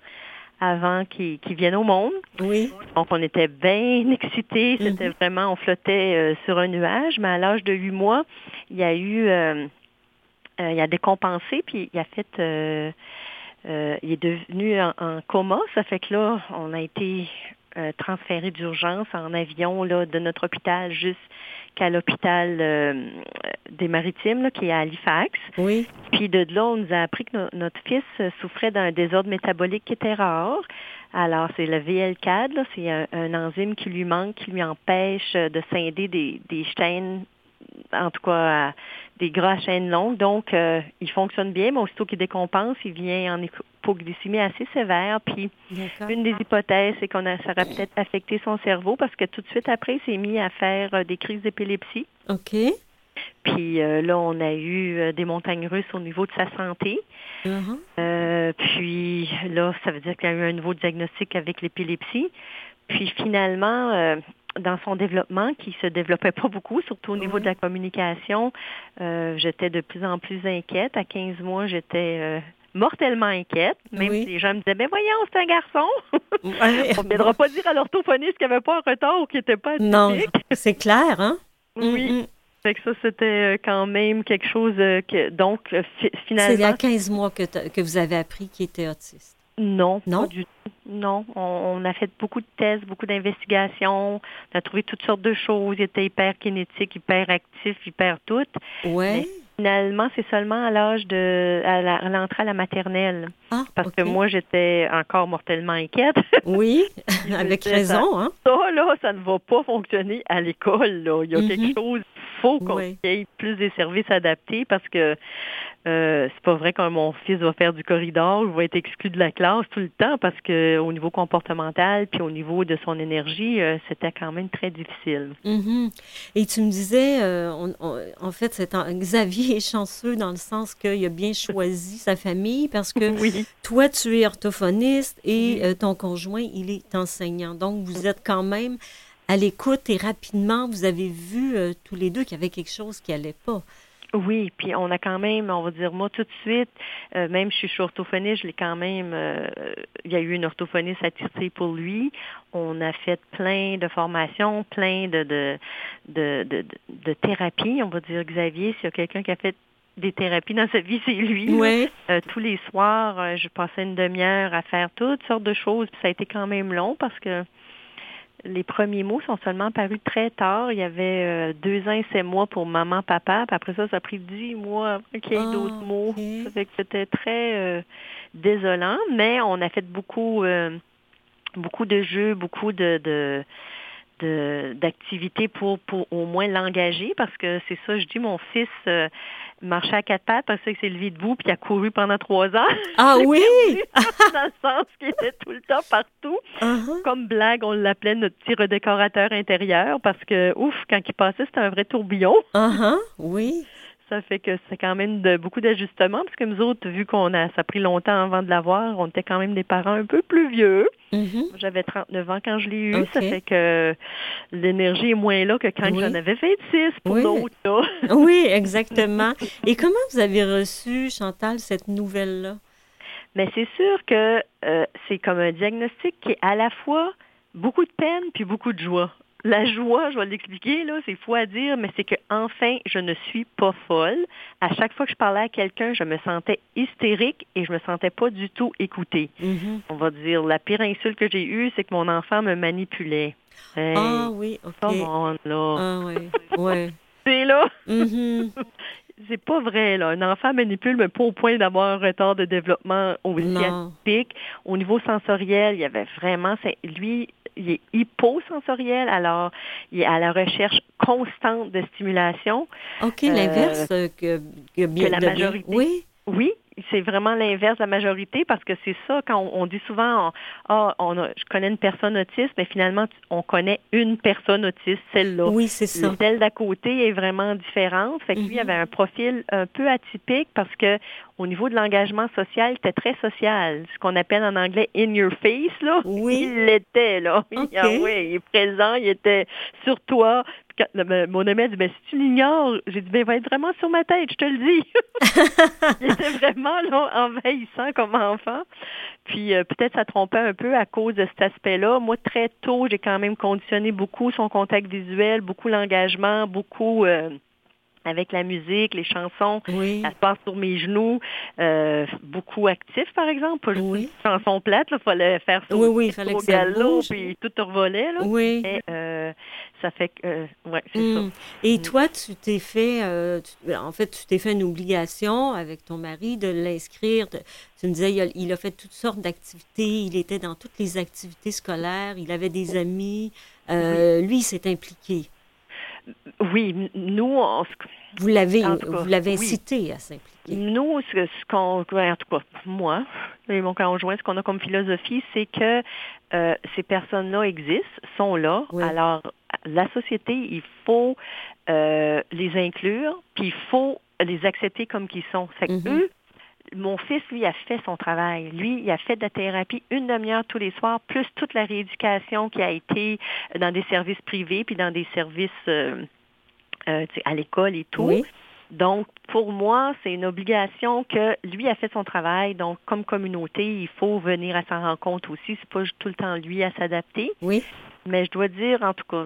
avant qu'il vienne au monde. Oui. Donc, on était bien excités. C'était mhm. vraiment, on flottait euh, sur un nuage. Mais à l'âge de huit mois, il y a eu, euh, euh, il a décompensé, puis il a fait, il est devenu en, en, coma. Ça fait que là, on a été transféré d'urgence en avion là, de notre hôpital juste à l'hôpital euh, des Maritimes, qui est à Halifax. Oui. Puis de là, on nous a appris que notre fils souffrait d'un désordre métabolique qui était rare. Alors, c'est le VL4, c'est un, enzyme qui lui manque, qui lui empêche de scinder des, chaînes, en tout cas des gras à chaînes longues. Donc, euh, il fonctionne bien, mais aussitôt qu'il décompense, il vient en hypoglycémie assez sévère. Puis une des hypothèses, c'est qu'on a, ça aurait peut-être affecté son cerveau parce que tout de suite après, il s'est mis à faire euh, des crises d'épilepsie. OK. Puis euh, là, on a eu euh, des montagnes russes au niveau de sa santé. Uh-huh. puis là, ça veut dire qu'il y a eu un nouveau diagnostic avec l'épilepsie. Puis finalement, dans son développement, qui se développait pas beaucoup, surtout au niveau de la communication, j'étais de plus en plus inquiète. À 15 mois, j'étais mortellement inquiète, même si les gens me disaient, ben voyons, c'est un garçon. On ne viendra pas dire à l'orthophoniste qu'il n'y avait pas un retard ou qu'il n'était pas atypique. Non, c'est clair, hein? Oui. Mm, mm. Fait que ça, c'était euh, quand même quelque chose euh, que, donc, euh, finalement... C'est il y a 15 mois que, que vous avez appris qu'il était autiste. Non, non, pas du tout. Non, on, a fait beaucoup de tests, beaucoup d'investigations. On a trouvé toutes sortes de choses. Il était hyper kinétique, hyper actif, hyper tout. Ouais. Finalement, c'est seulement à l'âge de à l'entrée à la maternelle. Ah, parce que moi, j'étais encore mortellement inquiète. Oui, avec raison. Hein? Ça, là, ça ne va pas fonctionner à l'école. Là. Il y a quelque mhm. chose faut qu'on ait plus des services adaptés parce que euh, c'est pas vrai que mon fils va faire du corridor ou va être exclu de la classe tout le temps parce que au niveau comportemental puis au niveau de son énergie, euh, c'était quand même très difficile. Mm-hmm. Et tu me disais, euh, en fait, c'est Xavier est chanceux dans le sens qu'il a bien choisi sa famille parce que toi, tu es orthophoniste et ton conjoint, il est enseignant. Donc, vous êtes quand même à l'écoute et rapidement, vous avez vu tous les deux qu'il y avait quelque chose qui allait pas. Oui, puis on a quand même, on va dire, moi tout de suite, euh, même si je suis orthophoniste, je l'ai quand même, euh, il y a eu une orthophoniste attitrée pour lui. On a fait plein de formations, plein de, de, de, de, de thérapies, on va dire, Xavier, s'il y a quelqu'un qui a fait des thérapies dans sa vie, c'est lui. Oui. Euh, tous les soirs, je passais une demi-heure à faire toutes sortes de choses, puis ça a été quand même long parce que les premiers mots sont seulement apparus très tard. Il y avait euh, deux ans et sept mois pour maman, papa. Puis après ça, ça a pris dix mois qu'il y ait d'autres mots. Ça fait que c'était très euh, désolant, mais on a fait beaucoup, euh, beaucoup de jeux, beaucoup de, de d'activités pour, pour au moins l'engager parce que c'est ça, je dis, mon fils marchait à quatre pattes parce qu'il s'est levé debout puis il a couru pendant trois ans. Ah oui! dans le sens qu'il était tout le temps partout. Uh-huh. Comme blague, on l'appelait notre petit redécorateur intérieur parce que, ouf, quand il passait, c'était un vrai tourbillon. Uh-huh. Oui. Ça fait que c'est quand même de, beaucoup d'ajustements, parce que nous autres, vu qu'on a, ça a pris longtemps avant de l'avoir, on était quand même des parents un peu plus vieux. Mm-hmm. J'avais 39 ans quand je l'ai eu. Ça fait que l'énergie est moins là que quand j'en avais 26 pour oui. oui, exactement. Et comment vous avez reçu, Chantal, cette nouvelle-là? Mais c'est sûr que euh, c'est comme un diagnostic qui est à la fois beaucoup de peine puis beaucoup de joie la joie, je vais l'expliquer, là, c'est fou à dire, mais c'est que enfin, je ne suis pas folle. À chaque fois que je parlais à quelqu'un, je me sentais hystérique et je me sentais pas du tout écoutée. Mm-hmm. On va dire, la pire insulte que j'ai eue, c'est que mon enfant me manipulait. ah oui, ok. là. Ah oui, ouais. c'est là. Mm-hmm. c'est pas vrai, là. Un enfant manipule, mais pas au point d'avoir un retard de développement atypique. Au niveau sensoriel, il y avait vraiment, lui, il est hyposensoriel, alors il est à la recherche constante de stimulation. OK, l'inverse euh, que, que, la majorité. Oui. Oui, c'est vraiment l'inverse de la majorité parce que c'est ça quand on, dit souvent ah on je connais une personne autiste mais finalement on connaît une personne autiste celle-là oui c'est ça celle d'à côté est vraiment différente fait que lui mm-hmm. avait un profil un peu atypique parce que au niveau de l'engagement social, il était très social, ce qu'on appelle en anglais in your face là. Oui. Il l'était là. Ah oui, il est présent, il était sur toi mon ami a dit, ben, si tu l'ignores, j'ai dit, ben, il va être vraiment sur ma tête, je te le dis. il était vraiment là, envahissant comme enfant. Puis euh, peut-être ça trompait un peu à cause de cet aspect-là. Moi, très tôt, j'ai quand même conditionné beaucoup son contact visuel, beaucoup l'engagement, beaucoup... Euh, avec la musique, les chansons. Oui. Ça se passe sur mes genoux. Euh, beaucoup actif, par exemple. Pas oui. chanson plate, il fallait faire ça oui, oui, fallait galop, puis tout revolait. Là. Oui. Et, euh, ça fait que, euh, ouais, c'est ça. Hmm. Et toi, tu t'es fait, euh, en fait, tu t'es fait une obligation avec ton mari de l'inscrire. Tu me disais, il a, il a fait toutes sortes d'activités. Il était dans toutes les activités scolaires. Il avait des amis. Lui, il s'est impliqué Oui, nous, on, vous l'avez, vous l'avez incité à s'impliquer. Nous, ce, qu'on, en tout cas, moi et mon conjoint, ce qu'on a comme philosophie, c'est que euh, ces personnes-là existent, sont là. Alors, la société, il faut euh, les inclure, puis il faut les accepter comme qu'ils sont. C'est mm-hmm. eux, mon fils, lui, a fait son travail. Lui, il a fait de la thérapie une demi-heure tous les soirs, plus toute la rééducation qui a été dans des services privés, puis dans des services euh, euh, à l'école et tout. Donc, pour moi, c'est une obligation que lui a fait son travail. Donc, comme communauté, il faut venir à sa rencontre aussi. C'est pas tout le temps lui à s'adapter. Oui. Mais je dois dire, en tout cas,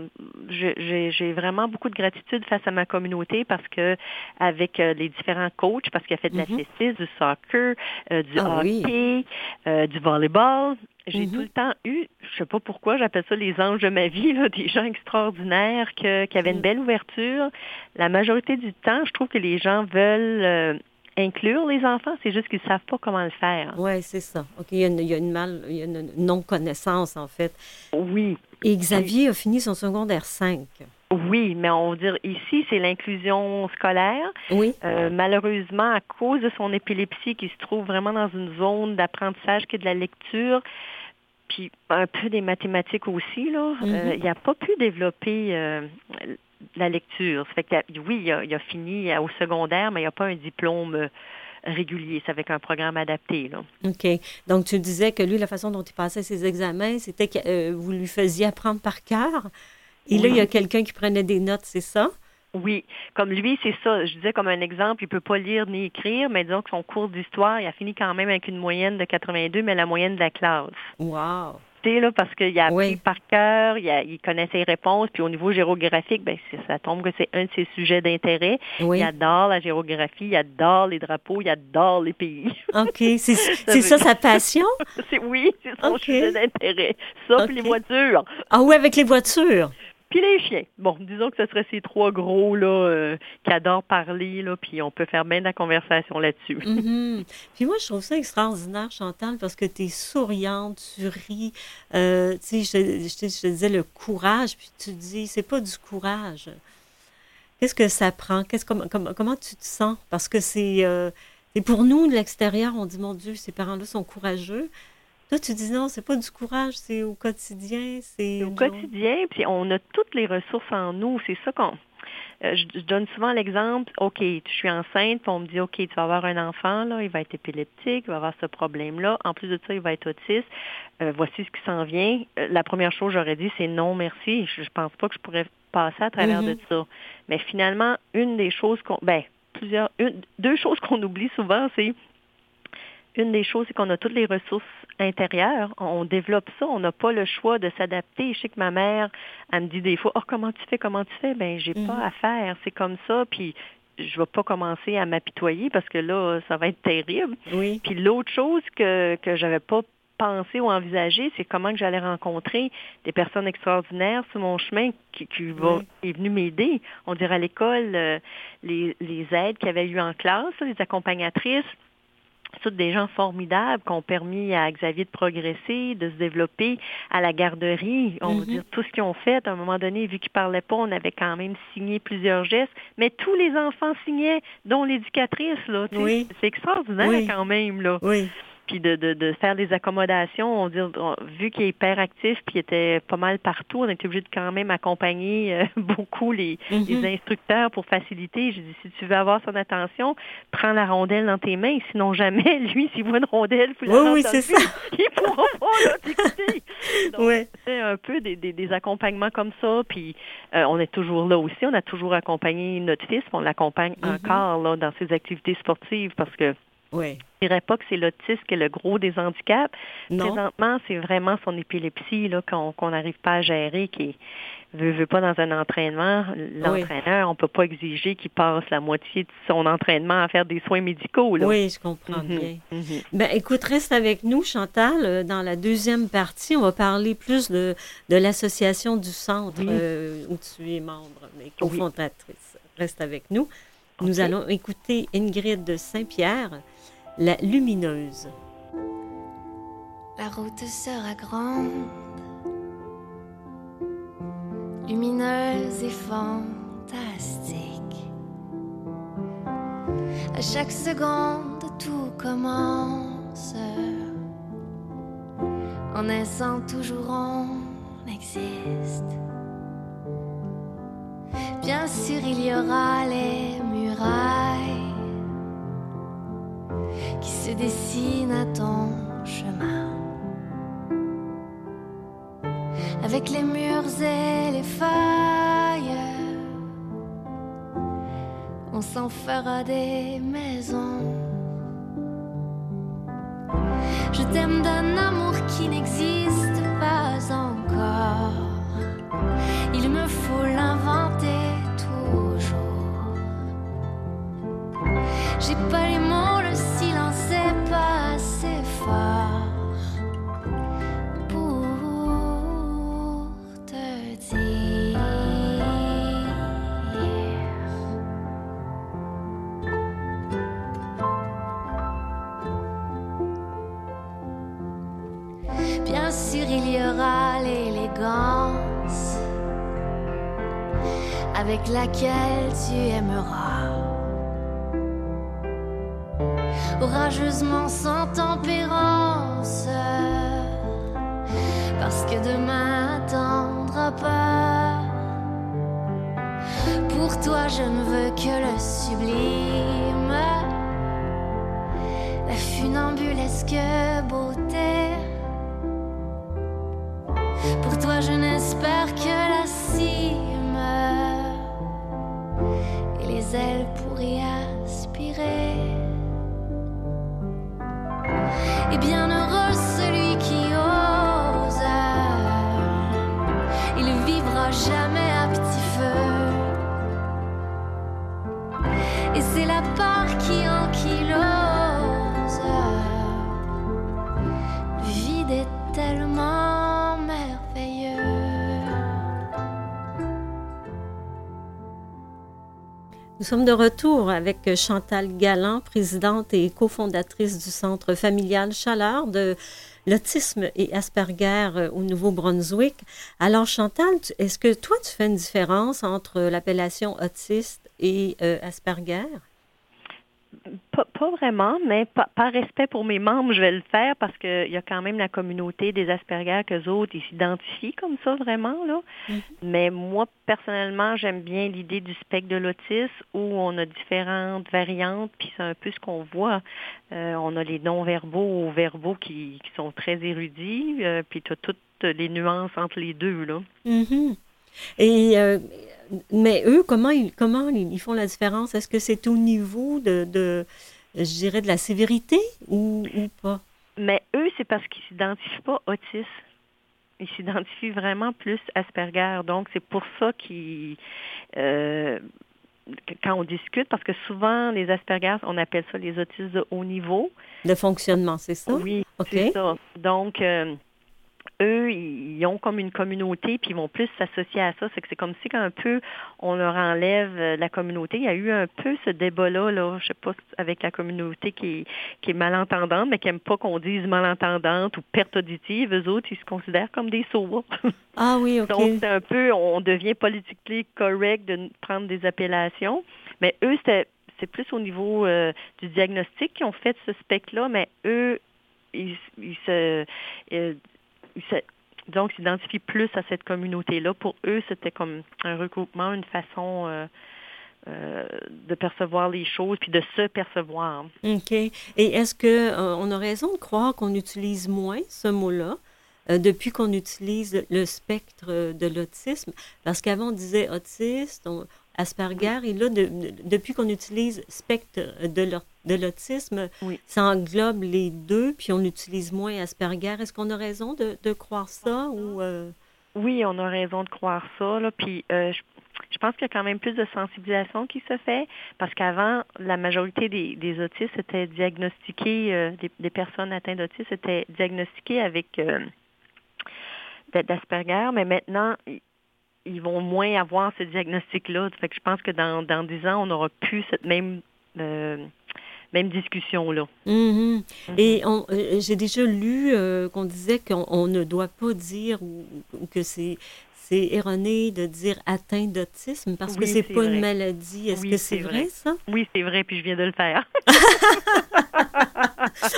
j'ai vraiment beaucoup de gratitude face à ma communauté parce que avec euh, les différents coachs, parce qu'il a fait de mm-hmm. l'athlétisme, du soccer, euh, du ah hockey, euh, du volleyball, j'ai mm-hmm. tout le temps eu, je sais pas pourquoi, j'appelle ça les anges de ma vie, là, des gens extraordinaires que, qui avaient une mm. belle ouverture. La majorité du temps, je trouve que les gens veulent inclure les enfants, c'est juste qu'ils ne savent pas comment le faire. Oui, c'est ça. OK, il y a une, il y a une mal, il y a une non-connaissance, en fait. Oui. Et Xavier a fini son secondaire 5. Oui, mais on va dire ici, c'est l'inclusion scolaire. Oui. Euh, malheureusement, à cause de son épilepsie qui se trouve vraiment dans une zone d'apprentissage qui est de la lecture, puis un peu des mathématiques aussi, là, euh, il n'a pas pu développer euh, la lecture. Ça fait que, oui, il a, fini au secondaire, mais il n'a pas un diplôme régulier. C'est avec un programme adapté. Là. OK. Donc, tu disais que lui, la façon dont il passait ses examens, c'était que euh, vous lui faisiez apprendre par cœur. Et là, il y a quelqu'un qui prenait des notes, c'est ça? Oui, comme lui, c'est ça. Je disais comme un exemple, il peut pas lire ni écrire, mais disons que son cours d'histoire, il a fini quand même avec une moyenne de 82, mais la moyenne de la classe. Wow là, parce qu'il a appris par cœur, il, il, connaît ses réponses, puis au niveau géographique, ben, ça tombe que c'est un de ses sujets d'intérêt. Il adore la géographie, il adore les drapeaux, il adore les pays. OK. C'est ça, sa passion? oui, c'est son sujet d'intérêt. Ça, puis les voitures. Ah oui, avec les voitures. Puis les chiens. Bon, disons que ce serait ces trois gros là euh, qui adorent parler, là, puis on peut faire bien de la conversation là-dessus. Mm-hmm. Puis moi, je trouve ça extraordinaire, Chantal, parce que tu es souriante, tu ris. Euh, tu sais, je, te disais le courage, puis tu dis, c'est pas du courage. Qu'est-ce que ça prend? Qu'est-ce, comment, comment, tu te sens? Parce que c'est, euh, pour nous, de l'extérieur, on dit, mon Dieu, ces parents-là sont courageux. Toi, tu dis non, c'est pas du courage, c'est au quotidien. C'est au quotidien, puis on a toutes les ressources en nous. C'est ça qu'on. Euh, je, donne souvent l'exemple, OK, je suis enceinte, puis on me dit, OK, tu vas avoir un enfant, là, il va être épileptique, il va avoir ce problème-là. En plus de ça, il va être autiste. Euh, voici ce qui s'en vient. Euh, la première chose, j'aurais dit, c'est non, merci. Je, je pense pas que je pourrais passer à travers mm-hmm. de ça. Mais finalement, une des choses qu'on, ben, plusieurs, deux choses qu'on oublie souvent, c'est une des choses, c'est qu'on a toutes les ressources intérieures. On développe ça. On n'a pas le choix de s'adapter. Je sais que ma mère, elle me dit des fois, oh, comment tu fais, comment tu fais? Ben, j'ai pas mhm. à faire. C'est comme ça. Puis, je vais pas commencer à m'apitoyer parce que là, ça va être terrible. Oui. Puis l'autre chose que, que j'avais pas pensé ou envisagé, c'est comment que j'allais rencontrer des personnes extraordinaires sur mon chemin qui, qui va, est venu m'aider. On dirait à l'école, euh, les, les aides qu'il y avait eu en classe, les accompagnatrices, toutes des gens formidables qui ont permis à Xavier de progresser, de se développer à la garderie. On veut mm-hmm. dire tout ce qu'ils ont fait. À un moment donné, vu qu'ils parlaient pas, on avait quand même signé plusieurs gestes. Mais tous les enfants signaient, dont l'éducatrice, là. C'est extraordinaire quand même, là. Oui puis de, de, de, faire des accommodations. On dit, vu qu'il est hyper actif, puis il était pas mal partout, on était obligé de quand même accompagner euh, beaucoup les, mm-hmm. les, instructeurs pour faciliter. J'ai dit, si tu veux avoir son attention, prends la rondelle dans tes mains, sinon jamais, lui, s'il voit une rondelle, oui, oui, c'est ça. il pourra pas t'écouter. Donc, c'est un peu des, des, des, accompagnements comme ça, puis euh, on est toujours là aussi. On a toujours accompagné notre fils, on l'accompagne mm-hmm. encore là, dans ses activités sportives parce que oui. Je dirais pas que c'est l'autisme qui est le gros des handicaps. Présentement, c'est vraiment son épilepsie là qu'on n'arrive pas à gérer, qui veut, veut pas dans un entraînement. L'entraîneur, on peut pas exiger qu'il passe la moitié de son entraînement à faire des soins médicaux. Là. Oui, je comprends mhm. bien. Mhm. Ben, écoute, reste avec nous, Chantal. Euh, dans la deuxième partie, on va parler plus de, de l'association du centre euh, où tu es membre, mais cofondatrice. Reste avec nous. Nous allons écouter Ingrid de Saint-Pierre la lumineuse. La route sera grande, lumineuse et fantastique. À chaque seconde, tout commence. En naissant, toujours on existe. Bien sûr, il y aura les murailles qui se dessinent à ton chemin. Avec les murs et les failles, on s'en fera des maisons. Je t'aime d'un amour qui n'existe laquelle tu aimeras. Orageusement sans tempérance, parce que demain attendra pas. Pour toi, je ne veux que le sublime, la funambulesque beauté. Nous sommes de retour avec Chantal Galland, présidente et cofondatrice du Centre familial Chaleur de l'autisme et Asperger euh, au Nouveau-Brunswick. Alors Chantal, est-ce que toi tu fais une différence entre l'appellation autiste et euh, Asperger? Pas, pas vraiment, mais pa- par respect pour mes membres, je vais le faire parce qu'il y a quand même la communauté des Asperger qu'eux autres, ils s'identifient comme ça vraiment. Là. Mais moi, personnellement, j'aime bien l'idée du spectre de l'autisme où on a différentes variantes, puis c'est un peu ce qu'on voit. Euh, on a les non-verbaux ou verbaux qui, qui sont très érudits, euh, puis tu as toutes les nuances entre les deux. Là. Mhm. Et euh, mais eux, comment ils comment ils font la différence? Est-ce que c'est au niveau de, de je dirais de la sévérité ou, ou pas? Mais eux, c'est parce qu'ils s'identifient pas autistes. Ils s'identifient vraiment plus Asperger. Donc, c'est pour ça qu'ils, euh, quand on discute, parce que souvent, les Asperger, on appelle ça les autistes de haut niveau. De fonctionnement, c'est ça? Oui, c'est ça. Donc, euh, eux, ils ont comme une communauté, puis ils vont plus s'associer à ça. C'est que c'est comme si un peu on leur enlève euh, la communauté. Il y a eu un peu ce débat-là, là, je sais pas, avec la communauté qui est, qui est malentendante, mais qui n'aime pas qu'on dise malentendante ou perte auditive. Eux autres, ils se considèrent comme des sourds. Ah oui, OK. Donc, c'est un peu, on devient politiquement correct de prendre des appellations. Mais eux, c'était c'est plus au niveau euh, du diagnostic qu'ils ont fait ce spectre-là, mais eux, ils, ils se, euh, donc, s'identifient plus à cette communauté-là. Pour eux, c'était comme un regroupement, une façon euh, euh, de percevoir les choses, puis de se percevoir. OK. Et est-ce que euh, a raison de croire qu'on utilise moins ce mot-là depuis qu'on utilise le spectre de l'autisme? Parce qu'avant, on disait autiste, Asperger, et là, de- de- depuis qu'on utilise spectre de l'au- de l'autisme, Oui. ça englobe les deux, puis on utilise moins Asperger. Est-ce qu'on a raison de, de croire ça ou... euh, Oui, on a raison de croire ça. Là. Puis euh, je, je pense qu'il y a quand même plus de sensibilisation qui se fait parce qu'avant, la majorité des, des autistes étaient diagnostiqués, euh, des, des personnes atteintes d'autisme étaient diagnostiquées avec d'Asperger, mais maintenant, ils- vont moins avoir ce diagnostic-là. Fait que je pense que dans, dans 10 ans, on n'aura plus cette même, euh, même discussion-là. Mhm. Et on- euh, j'ai déjà lu euh, qu'on disait qu'on on ne doit pas dire ou, ou que c'est c'est erroné de dire atteint d'autisme parce que Oui, c'est c'est pas une maladie. Est-ce Oui, que c'est vrai. vrai, ça? Oui, c'est vrai, puis je viens de le faire.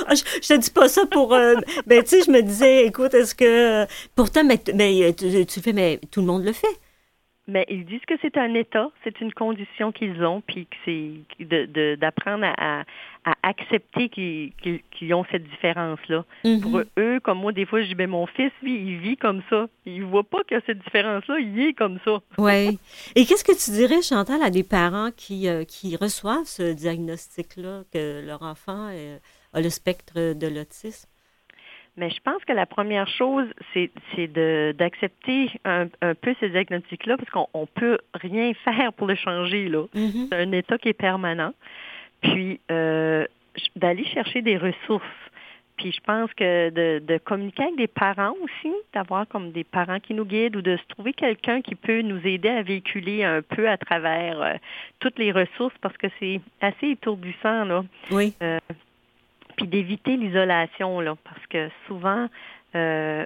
Ah, je, je te dis pas ça pour. euh, ben, tu sais, je me disais, écoute, est-ce que. Pourtant, mais, mais, tu, tu le fais, mais tout le monde le fait. Mais ils disent que c'est un état, c'est une condition qu'ils ont, puis que c'est de- de- d'apprendre à, à- à accepter qu'ils ont cette différence-là. Mhm. Pour eux, comme moi, des fois, je dis, ben, mon fils, lui, il vit comme ça. Il voit pas qu'il y a cette différence-là, il est comme ça. Oui. Et qu'est-ce que tu dirais, Chantal, à des parents qui, euh, qui reçoivent ce diagnostic-là, que leur enfant euh, a le spectre de l'autisme? Mais je pense que la première chose, c'est d'accepter un, un peu ce diagnostic-là, parce qu'on on peut rien faire pour le changer, là. Mhm. C'est un état qui est permanent. Puis euh, d'aller chercher des ressources. Puis je pense que de, de communiquer avec des parents aussi, d'avoir comme des parents qui nous guident ou de se trouver quelqu'un qui peut nous aider à véhiculer un peu à travers euh, toutes les ressources parce que c'est assez étourdissant, là Oui. puis d'éviter l'isolation, là, parce que souvent, euh,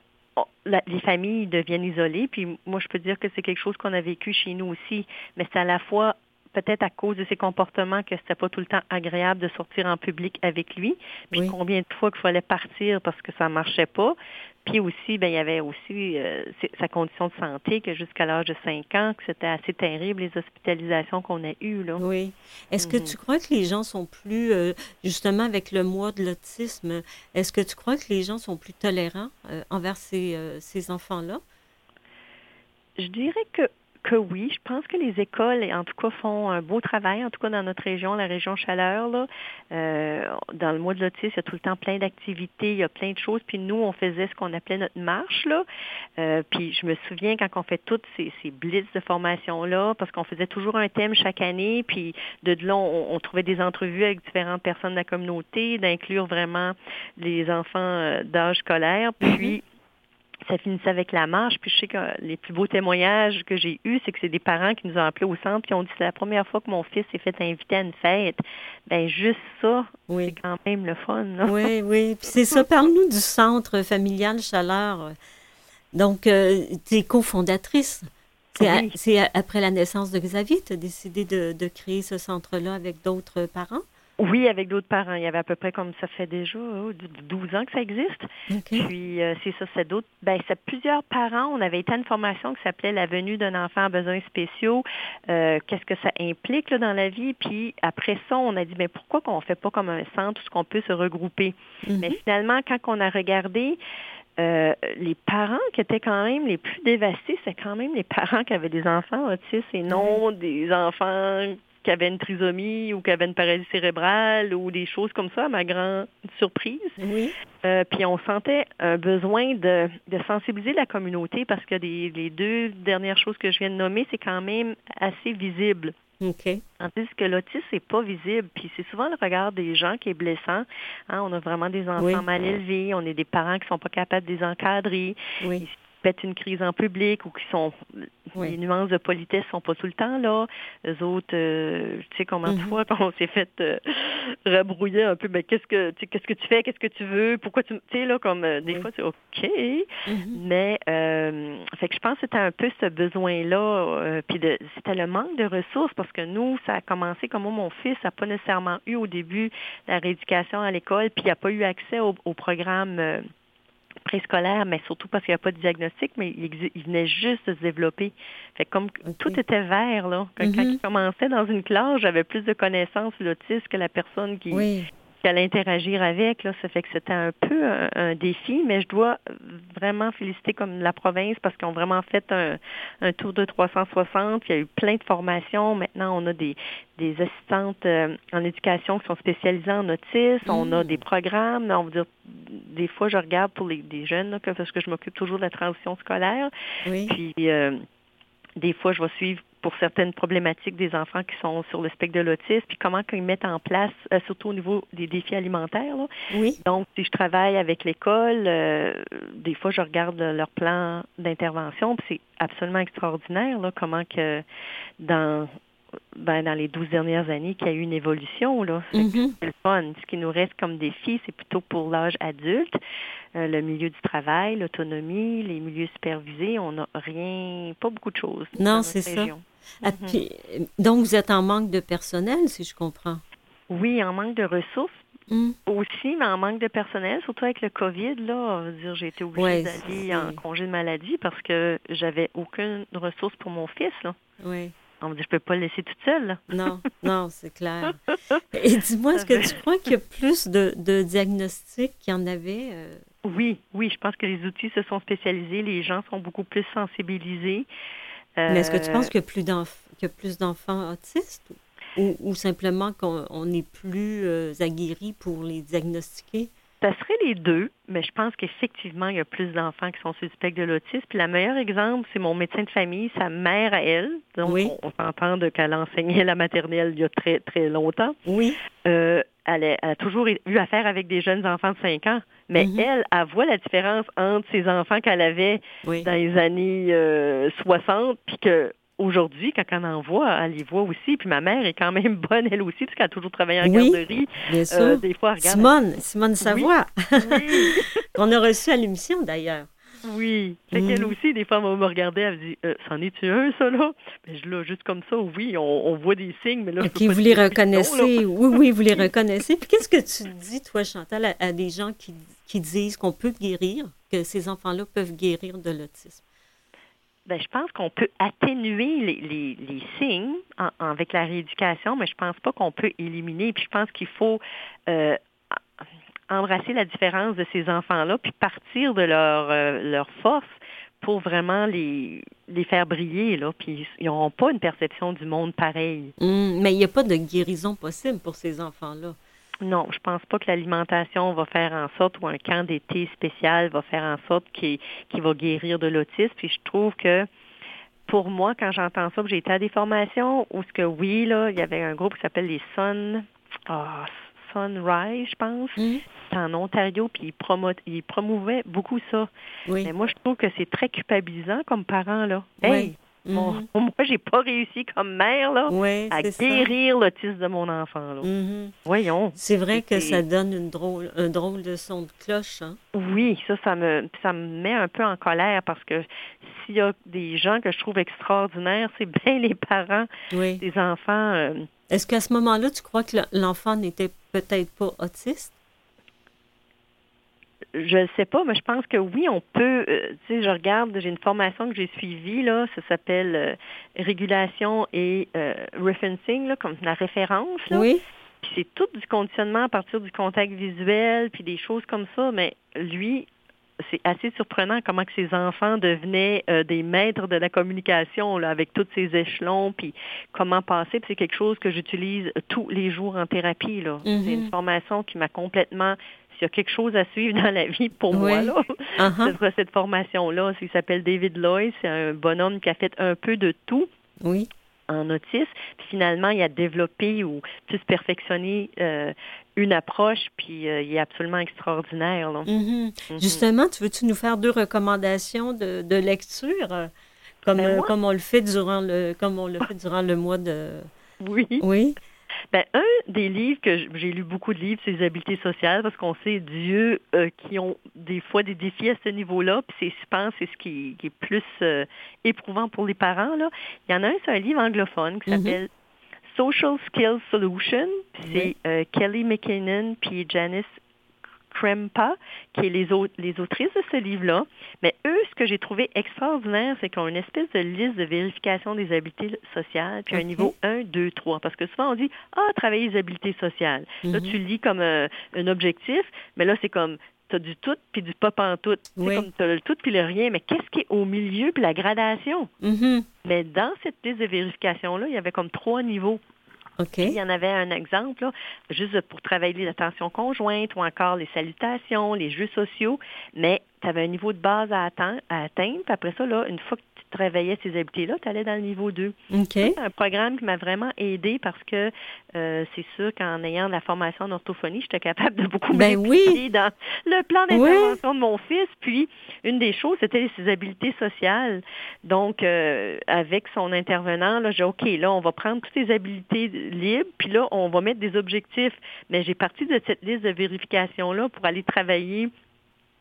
les familles deviennent isolées. Puis moi, je peux dire que c'est quelque chose qu'on a vécu chez nous aussi, mais c'est à la fois peut-être à cause de ses comportements que c'était pas tout le temps agréable de sortir en public avec lui. Puis Oui. combien de fois qu'il fallait partir parce que ça marchait pas. Puis aussi, ben il y avait aussi euh, sa condition de santé que jusqu'à l'âge de 5 ans, que c'était assez terrible les hospitalisations qu'on a eues là. Oui. Est-ce que Mhm. tu crois que les gens sont plus, euh, justement avec le mois de l'autisme, est-ce que tu crois que les gens sont plus tolérants euh, envers ces, ces enfants-là? Je dirais que, que oui. Je pense que les écoles, en tout cas, font un beau travail, en tout cas dans notre région, la région Chaleur. Là. Euh, dans le mois de l'autisme, il y a tout le temps plein d'activités, il y a plein de choses. Puis nous, on faisait ce qu'on appelait notre marche. Là. Euh, puis je me souviens quand on fait toutes ces, ces blitz de formation-là, parce qu'on faisait toujours un thème chaque année. Puis de là, on, on trouvait des entrevues avec différentes personnes de la communauté, d'inclure vraiment les enfants euh, d'âge scolaire. Puis ça finissait avec la marche. Puis je sais que les plus beaux témoignages que j'ai eus, c'est que c'est des parents qui nous ont appelés au centre puis ont dit c'est la première fois que mon fils s'est fait inviter à une fête. Ben juste ça, Oui. c'est quand même le fun. Là. Oui, oui. Puis c'est ça. Parle-nous du centre familial Chaleur. Donc, tu es cofondatrice. C'est Oui. après la naissance de Xavier, tu as décidé de, de créer ce centre-là avec d'autres parents? Oui, avec d'autres parents. Il y avait à peu près comme ça fait déjà oh, 12 ans que ça existe. Puis euh, c'est ça, c'est d'autres. Ben, c'est plusieurs parents. On avait été à une formation qui s'appelait La venue d'un enfant à besoins spéciaux. Euh, Qu'est-ce que ça implique là, dans la vie? Puis après ça, on a dit mais pourquoi qu'on fait pas comme un centre où qu'on peut se regrouper? Mhm. Mais finalement, quand on a regardé, euh, les parents qui étaient quand même les plus dévastés, c'est quand même les parents qui avaient des enfants autistes et non des enfants qui avaient une trisomie ou qui avaient une paralysie cérébrale ou des choses comme ça, à ma grande surprise. Oui. Euh, puis on sentait un besoin de, de sensibiliser la communauté parce que les, les deux dernières choses que je viens de nommer, c'est quand même assez visible. OK. Tandis que l'autisme, c'est pas visible. Puis c'est souvent le regard des gens qui est blessant. Hein, on a vraiment des enfants Oui. mal élevés, on a des parents qui sont pas capables de les encadrer, Oui. Pètent une crise en public ou qui sont Oui. les nuances de politesse sont pas tout le temps là. Les autres, euh, tu sais combien de Mhm. fois qu'on s'est fait euh, rabrouiller un peu. Ben qu'est-ce que tu qu'est-ce que tu fais, qu'est-ce que tu veux, pourquoi tu, tu sais là comme euh, des Oui. fois c'est ok. Mhm. Mais euh, fait que je pense que c'était un peu ce besoin-là, euh, puis c'était le manque de ressources parce que nous, ça a commencé comme moi, mon fils n'a pas nécessairement eu au début la rééducation à l'école, puis il n'a pas eu accès au, au programme préscolaire, mais surtout parce qu'il n'y a pas de diagnostic, mais il, venait juste de se développer. Fait que comme tout était vert, là. Quand, quand Mhm. il commençait dans une classe, j'avais plus de connaissances sur l'autisme que la personne qui, Oui. Qu'elle interagir avec. Là. Ça fait que c'était un peu un, un défi, mais je dois vraiment féliciter comme la province parce qu'ils ont vraiment fait un, un tour de 360. Il y a eu plein de formations. Maintenant, on a des, des assistantes euh, en éducation qui sont spécialisées en autisme. On a des programmes. On va dire, des fois, je regarde pour les des jeunes là, parce que je m'occupe toujours de la transition scolaire. Oui. Puis euh, des fois, je vais suivre pour certaines problématiques des enfants qui sont sur le spectre de l'autisme, puis comment ils mettent en place, euh, surtout au niveau des défis alimentaires. là. Oui. Donc, si je travaille avec l'école, euh, des fois, je regarde leur plan d'intervention, puis c'est absolument extraordinaire, là, comment que dans ben, dans les 12 dernières années qu'il y a eu une évolution. Là. Mhm. c'est le fun. Ce qui nous reste comme défi, c'est plutôt pour l'âge adulte. euh, le milieu du travail, l'autonomie, les milieux supervisés, on n'a rien, pas beaucoup de choses. Non, c'est ça. Ah, mhm. donc, vous êtes en manque de personnel, si je comprends. Oui, en manque de ressources. Hmm. Aussi, mais en manque de personnel, surtout avec le COVID, là, dire, j'ai été obligée d'aller en congé de maladie parce que j'avais aucune ressource pour mon fils. Là. Oui. On me dit, je peux pas le laisser toute seule. Non, non, c'est clair. Et dis-moi, est-ce que tu crois qu'il y a plus de, de diagnostics qu'il y en avait? Euh? Oui, oui, je pense que les outils se sont spécialisés, les gens sont beaucoup plus sensibilisés. Mais est-ce que tu penses qu'il y a plus d'enfants autistes ou, ou simplement qu'on est plus euh, aguerri pour les diagnostiquer? Ça serait les deux, mais je pense qu'effectivement, il y a plus d'enfants qui sont suspects de l'autisme. Puis le meilleur exemple, c'est mon médecin de famille, sa mère à elle. Donc, on, s'entend qu'elle enseignait la maternelle il y a très, très longtemps. Oui. Euh, elle, a, toujours eu affaire avec des jeunes enfants de 5 ans. Mais mm-hmm. elle, elle voit la différence entre ses enfants qu'elle avait dans les années 60, euh, puis que aujourd'hui, quand on en voit, elle les voit aussi. Puis ma mère est quand même bonne, elle aussi, parce qu'elle a toujours travaillé en garderie. Bien sûr. Euh, des fois, regarde. Simone, Simone Savoie, qu'on a reçu à l'émission d'ailleurs. Oui. Fait qu'elle mm. aussi, des fois, elle me regardait, elle me dit euh, C'en est-tu un, ça, là? Mais je là, juste comme ça, oui, on, voit des signes, mais là. OK, vous les reconnaissez. oui, oui, vous les reconnaissez. Puis qu'est-ce que tu dis, toi, Chantal, à, des gens qui, qui disent qu'on peut guérir, que ces enfants-là peuvent guérir de l'autisme? Ben, je pense qu'on peut atténuer les, les, signes avec la rééducation, mais je pense pas qu'on peut éliminer. Puis je pense qu'il faut euh, embrasser la différence de ces enfants-là, puis partir de leur, euh, leur force pour vraiment les, les faire briller, là, puis ils n'auront pas une perception du monde pareil. Hum, mais il n'y a pas de guérison possible pour ces enfants-là. Non, je pense pas que l'alimentation va faire en sorte ou un camp d'été spécial va faire en sorte qu'il va guérir de l'autisme. Puis je trouve que pour moi, quand j'entends ça, j'ai été à des formations où ce que oui, là, il y avait un groupe qui s'appelle les Sun ah, Sunrise, je pense. Mmh. en Ontario, puis ils, promouvaient beaucoup ça. Mais moi, je trouve que c'est très culpabilisant comme parent, là. Hey, Bon, mm-hmm. Moi, j'ai pas réussi comme mère là, à guérir l'autisme de mon enfant. Là. Mm-hmm. Voyons. C'est vrai que ça donne une drôle, un drôle de son de cloche. Hein? Oui, ça, ça me, ça me met un peu en colère parce que s'il y a des gens que je trouve extraordinaires, c'est bien les parents des enfants. Euh, Est-ce qu'à ce moment-là, tu crois que l'enfant n'était peut-être pas autiste? je ne sais pas, mais je pense que oui, on peut. Euh, tu sais, je regarde, j'ai une formation que j'ai suivie là, ça s'appelle euh, régulation et euh, referencing, là, comme la référence. Là. Oui. Puis c'est tout du conditionnement à partir du contact visuel, puis des choses comme ça. Mais lui, c'est assez surprenant comment que ses enfants devenaient des maîtres de la communication là, avec tous ces échelons, puis comment passer. C'est quelque chose que j'utilise tous les jours en thérapie. Là. C'est une mm-hmm. formation qui m'a complètement s'il y a quelque chose à suivre dans la vie pour moi, là, uh-huh. cette formation-là. Il s'appelle David Loy. C'est un bonhomme qui a fait un peu de tout. Oui en autisme. Puis finalement, il a développé ou plus perfectionné euh, une approche, puis euh, il est absolument extraordinaire. Mm-hmm. Mm-hmm. Justement, tu veux-tu nous faire deux recommandations de, de lecture, euh, comme, ben comme on le fait durant le comme on le fait durant le mois de. Oui. Oui? Ben, un des livres que j'ai lu beaucoup de livres, c'est les habiletés sociales, parce qu'on sait Dieu euh, qui ont des fois des défis à ce niveau-là, puis c'est, je pense, c'est ce qui, est plus euh, éprouvant pour les parents. Là. Il y en a un, c'est un livre anglophone qui mm-hmm. s'appelle Social Skills Solution. C'est euh, Kelly McKinnon puis Janice Krempa, qui est les, les autrices de ce livre-là. Mais eux, ce que j'ai trouvé extraordinaire, c'est qu'ils ont une espèce de liste de vérification des habiletés sociales, puis un niveau 1, 2, 3. Parce que souvent, on dit, ah, travailler les habiletés sociales. Là, mhm. tu lis comme un, objectif, mais là, c'est comme tu as du tout puis du pas en tout. C'est comme tu as le tout puis le rien, mais qu'est-ce qui est au milieu puis la gradation? Mhm. Mais dans cette liste de vérification-là, il y avait comme trois niveaux. Il y en avait un exemple, juste pour travailler l'attention conjointe ou encore les salutations, les jeux sociaux, mais tu avais un niveau de base à atteindre, à atteindre puis après ça, là, une fois que travaillais ces habiletés-là, tu allais dans le niveau 2. C'est un programme qui m'a vraiment aidé parce que euh, c'est sûr qu'en ayant de la formation en orthophonie, j'étais capable de beaucoup ben oui. dans le plan d'intervention de mon fils. Puis, une des choses, c'était ses habiletés sociales. Donc, euh, avec son intervenant, là, j'ai OK, là, on va prendre toutes ces habiletés libres, puis là, on va mettre des objectifs. Mais j'ai parti de cette liste de vérification-là pour aller travailler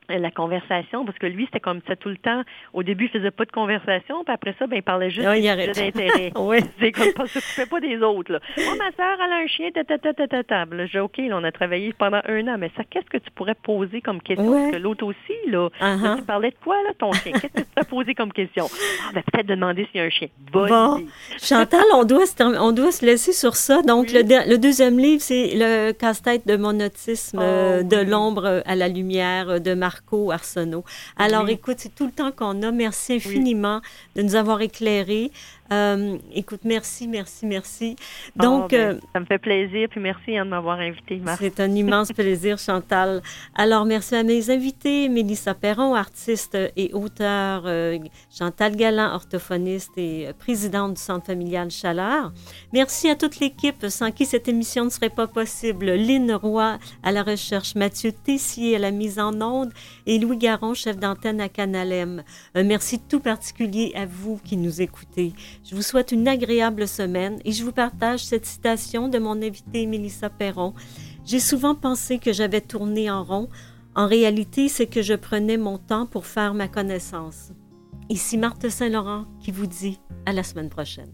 la conversation, parce que lui, c'était comme ça tout le temps. Au début, il faisait pas de conversation, puis après ça, ben, il parlait juste sujets d'intérêt. Oui. C'est comme pas s'occupait pas des autres. Là. Moi, ma soeur, elle a un chien, ta ta ta ta ta ta. Là, j'ai OK, là, on a travaillé pendant un an, mais ça, qu'est-ce que tu pourrais poser comme question? Ouais. Parce que l'autre aussi, là, Uh-huh. là, tu parlais de quoi, là, ton chien? Qu'est-ce que tu pourrais poser comme question? Ah, ben, peut-être demander s'il y a un chien. Bonne Bon. idée. Chantal, on doit, se on doit se laisser sur ça. Donc, Oui. le, de- le deuxième livre, c'est Le casse-tête de mon autisme, Oh, euh, de oui. l'ombre à la lumière euh, de Marco Arsenault. Alors, Oui. écoute, c'est tout le temps qu'on a. Merci infiniment de nous avoir éclairés. Euh, écoute, merci, merci, merci. Donc, Ah, ben, euh, ça me fait plaisir, puis merci hein, de m'avoir invité, c'est un immense plaisir, Chantal. Alors, merci à mes invités, Mélissa Perron, artiste et auteur, euh, Chantal Galland, orthophoniste et euh, présidente du Centre familial Chaleur. Merci à toute l'équipe sans qui cette émission ne serait pas possible. Lynn Roy à la recherche, Mathieu Tessier à la mise en onde et Louis Garon, chef d'antenne à Canalem. Un merci tout particulier à vous qui nous écoutez. Je vous souhaite une agréable semaine et je vous partage cette citation de mon invité Mélissa Perron. J'ai souvent pensé que j'avais tourné en rond. En réalité, c'est que je prenais mon temps pour faire ma connaissance. Ici Marthe Saint-Laurent qui vous dit à la semaine prochaine.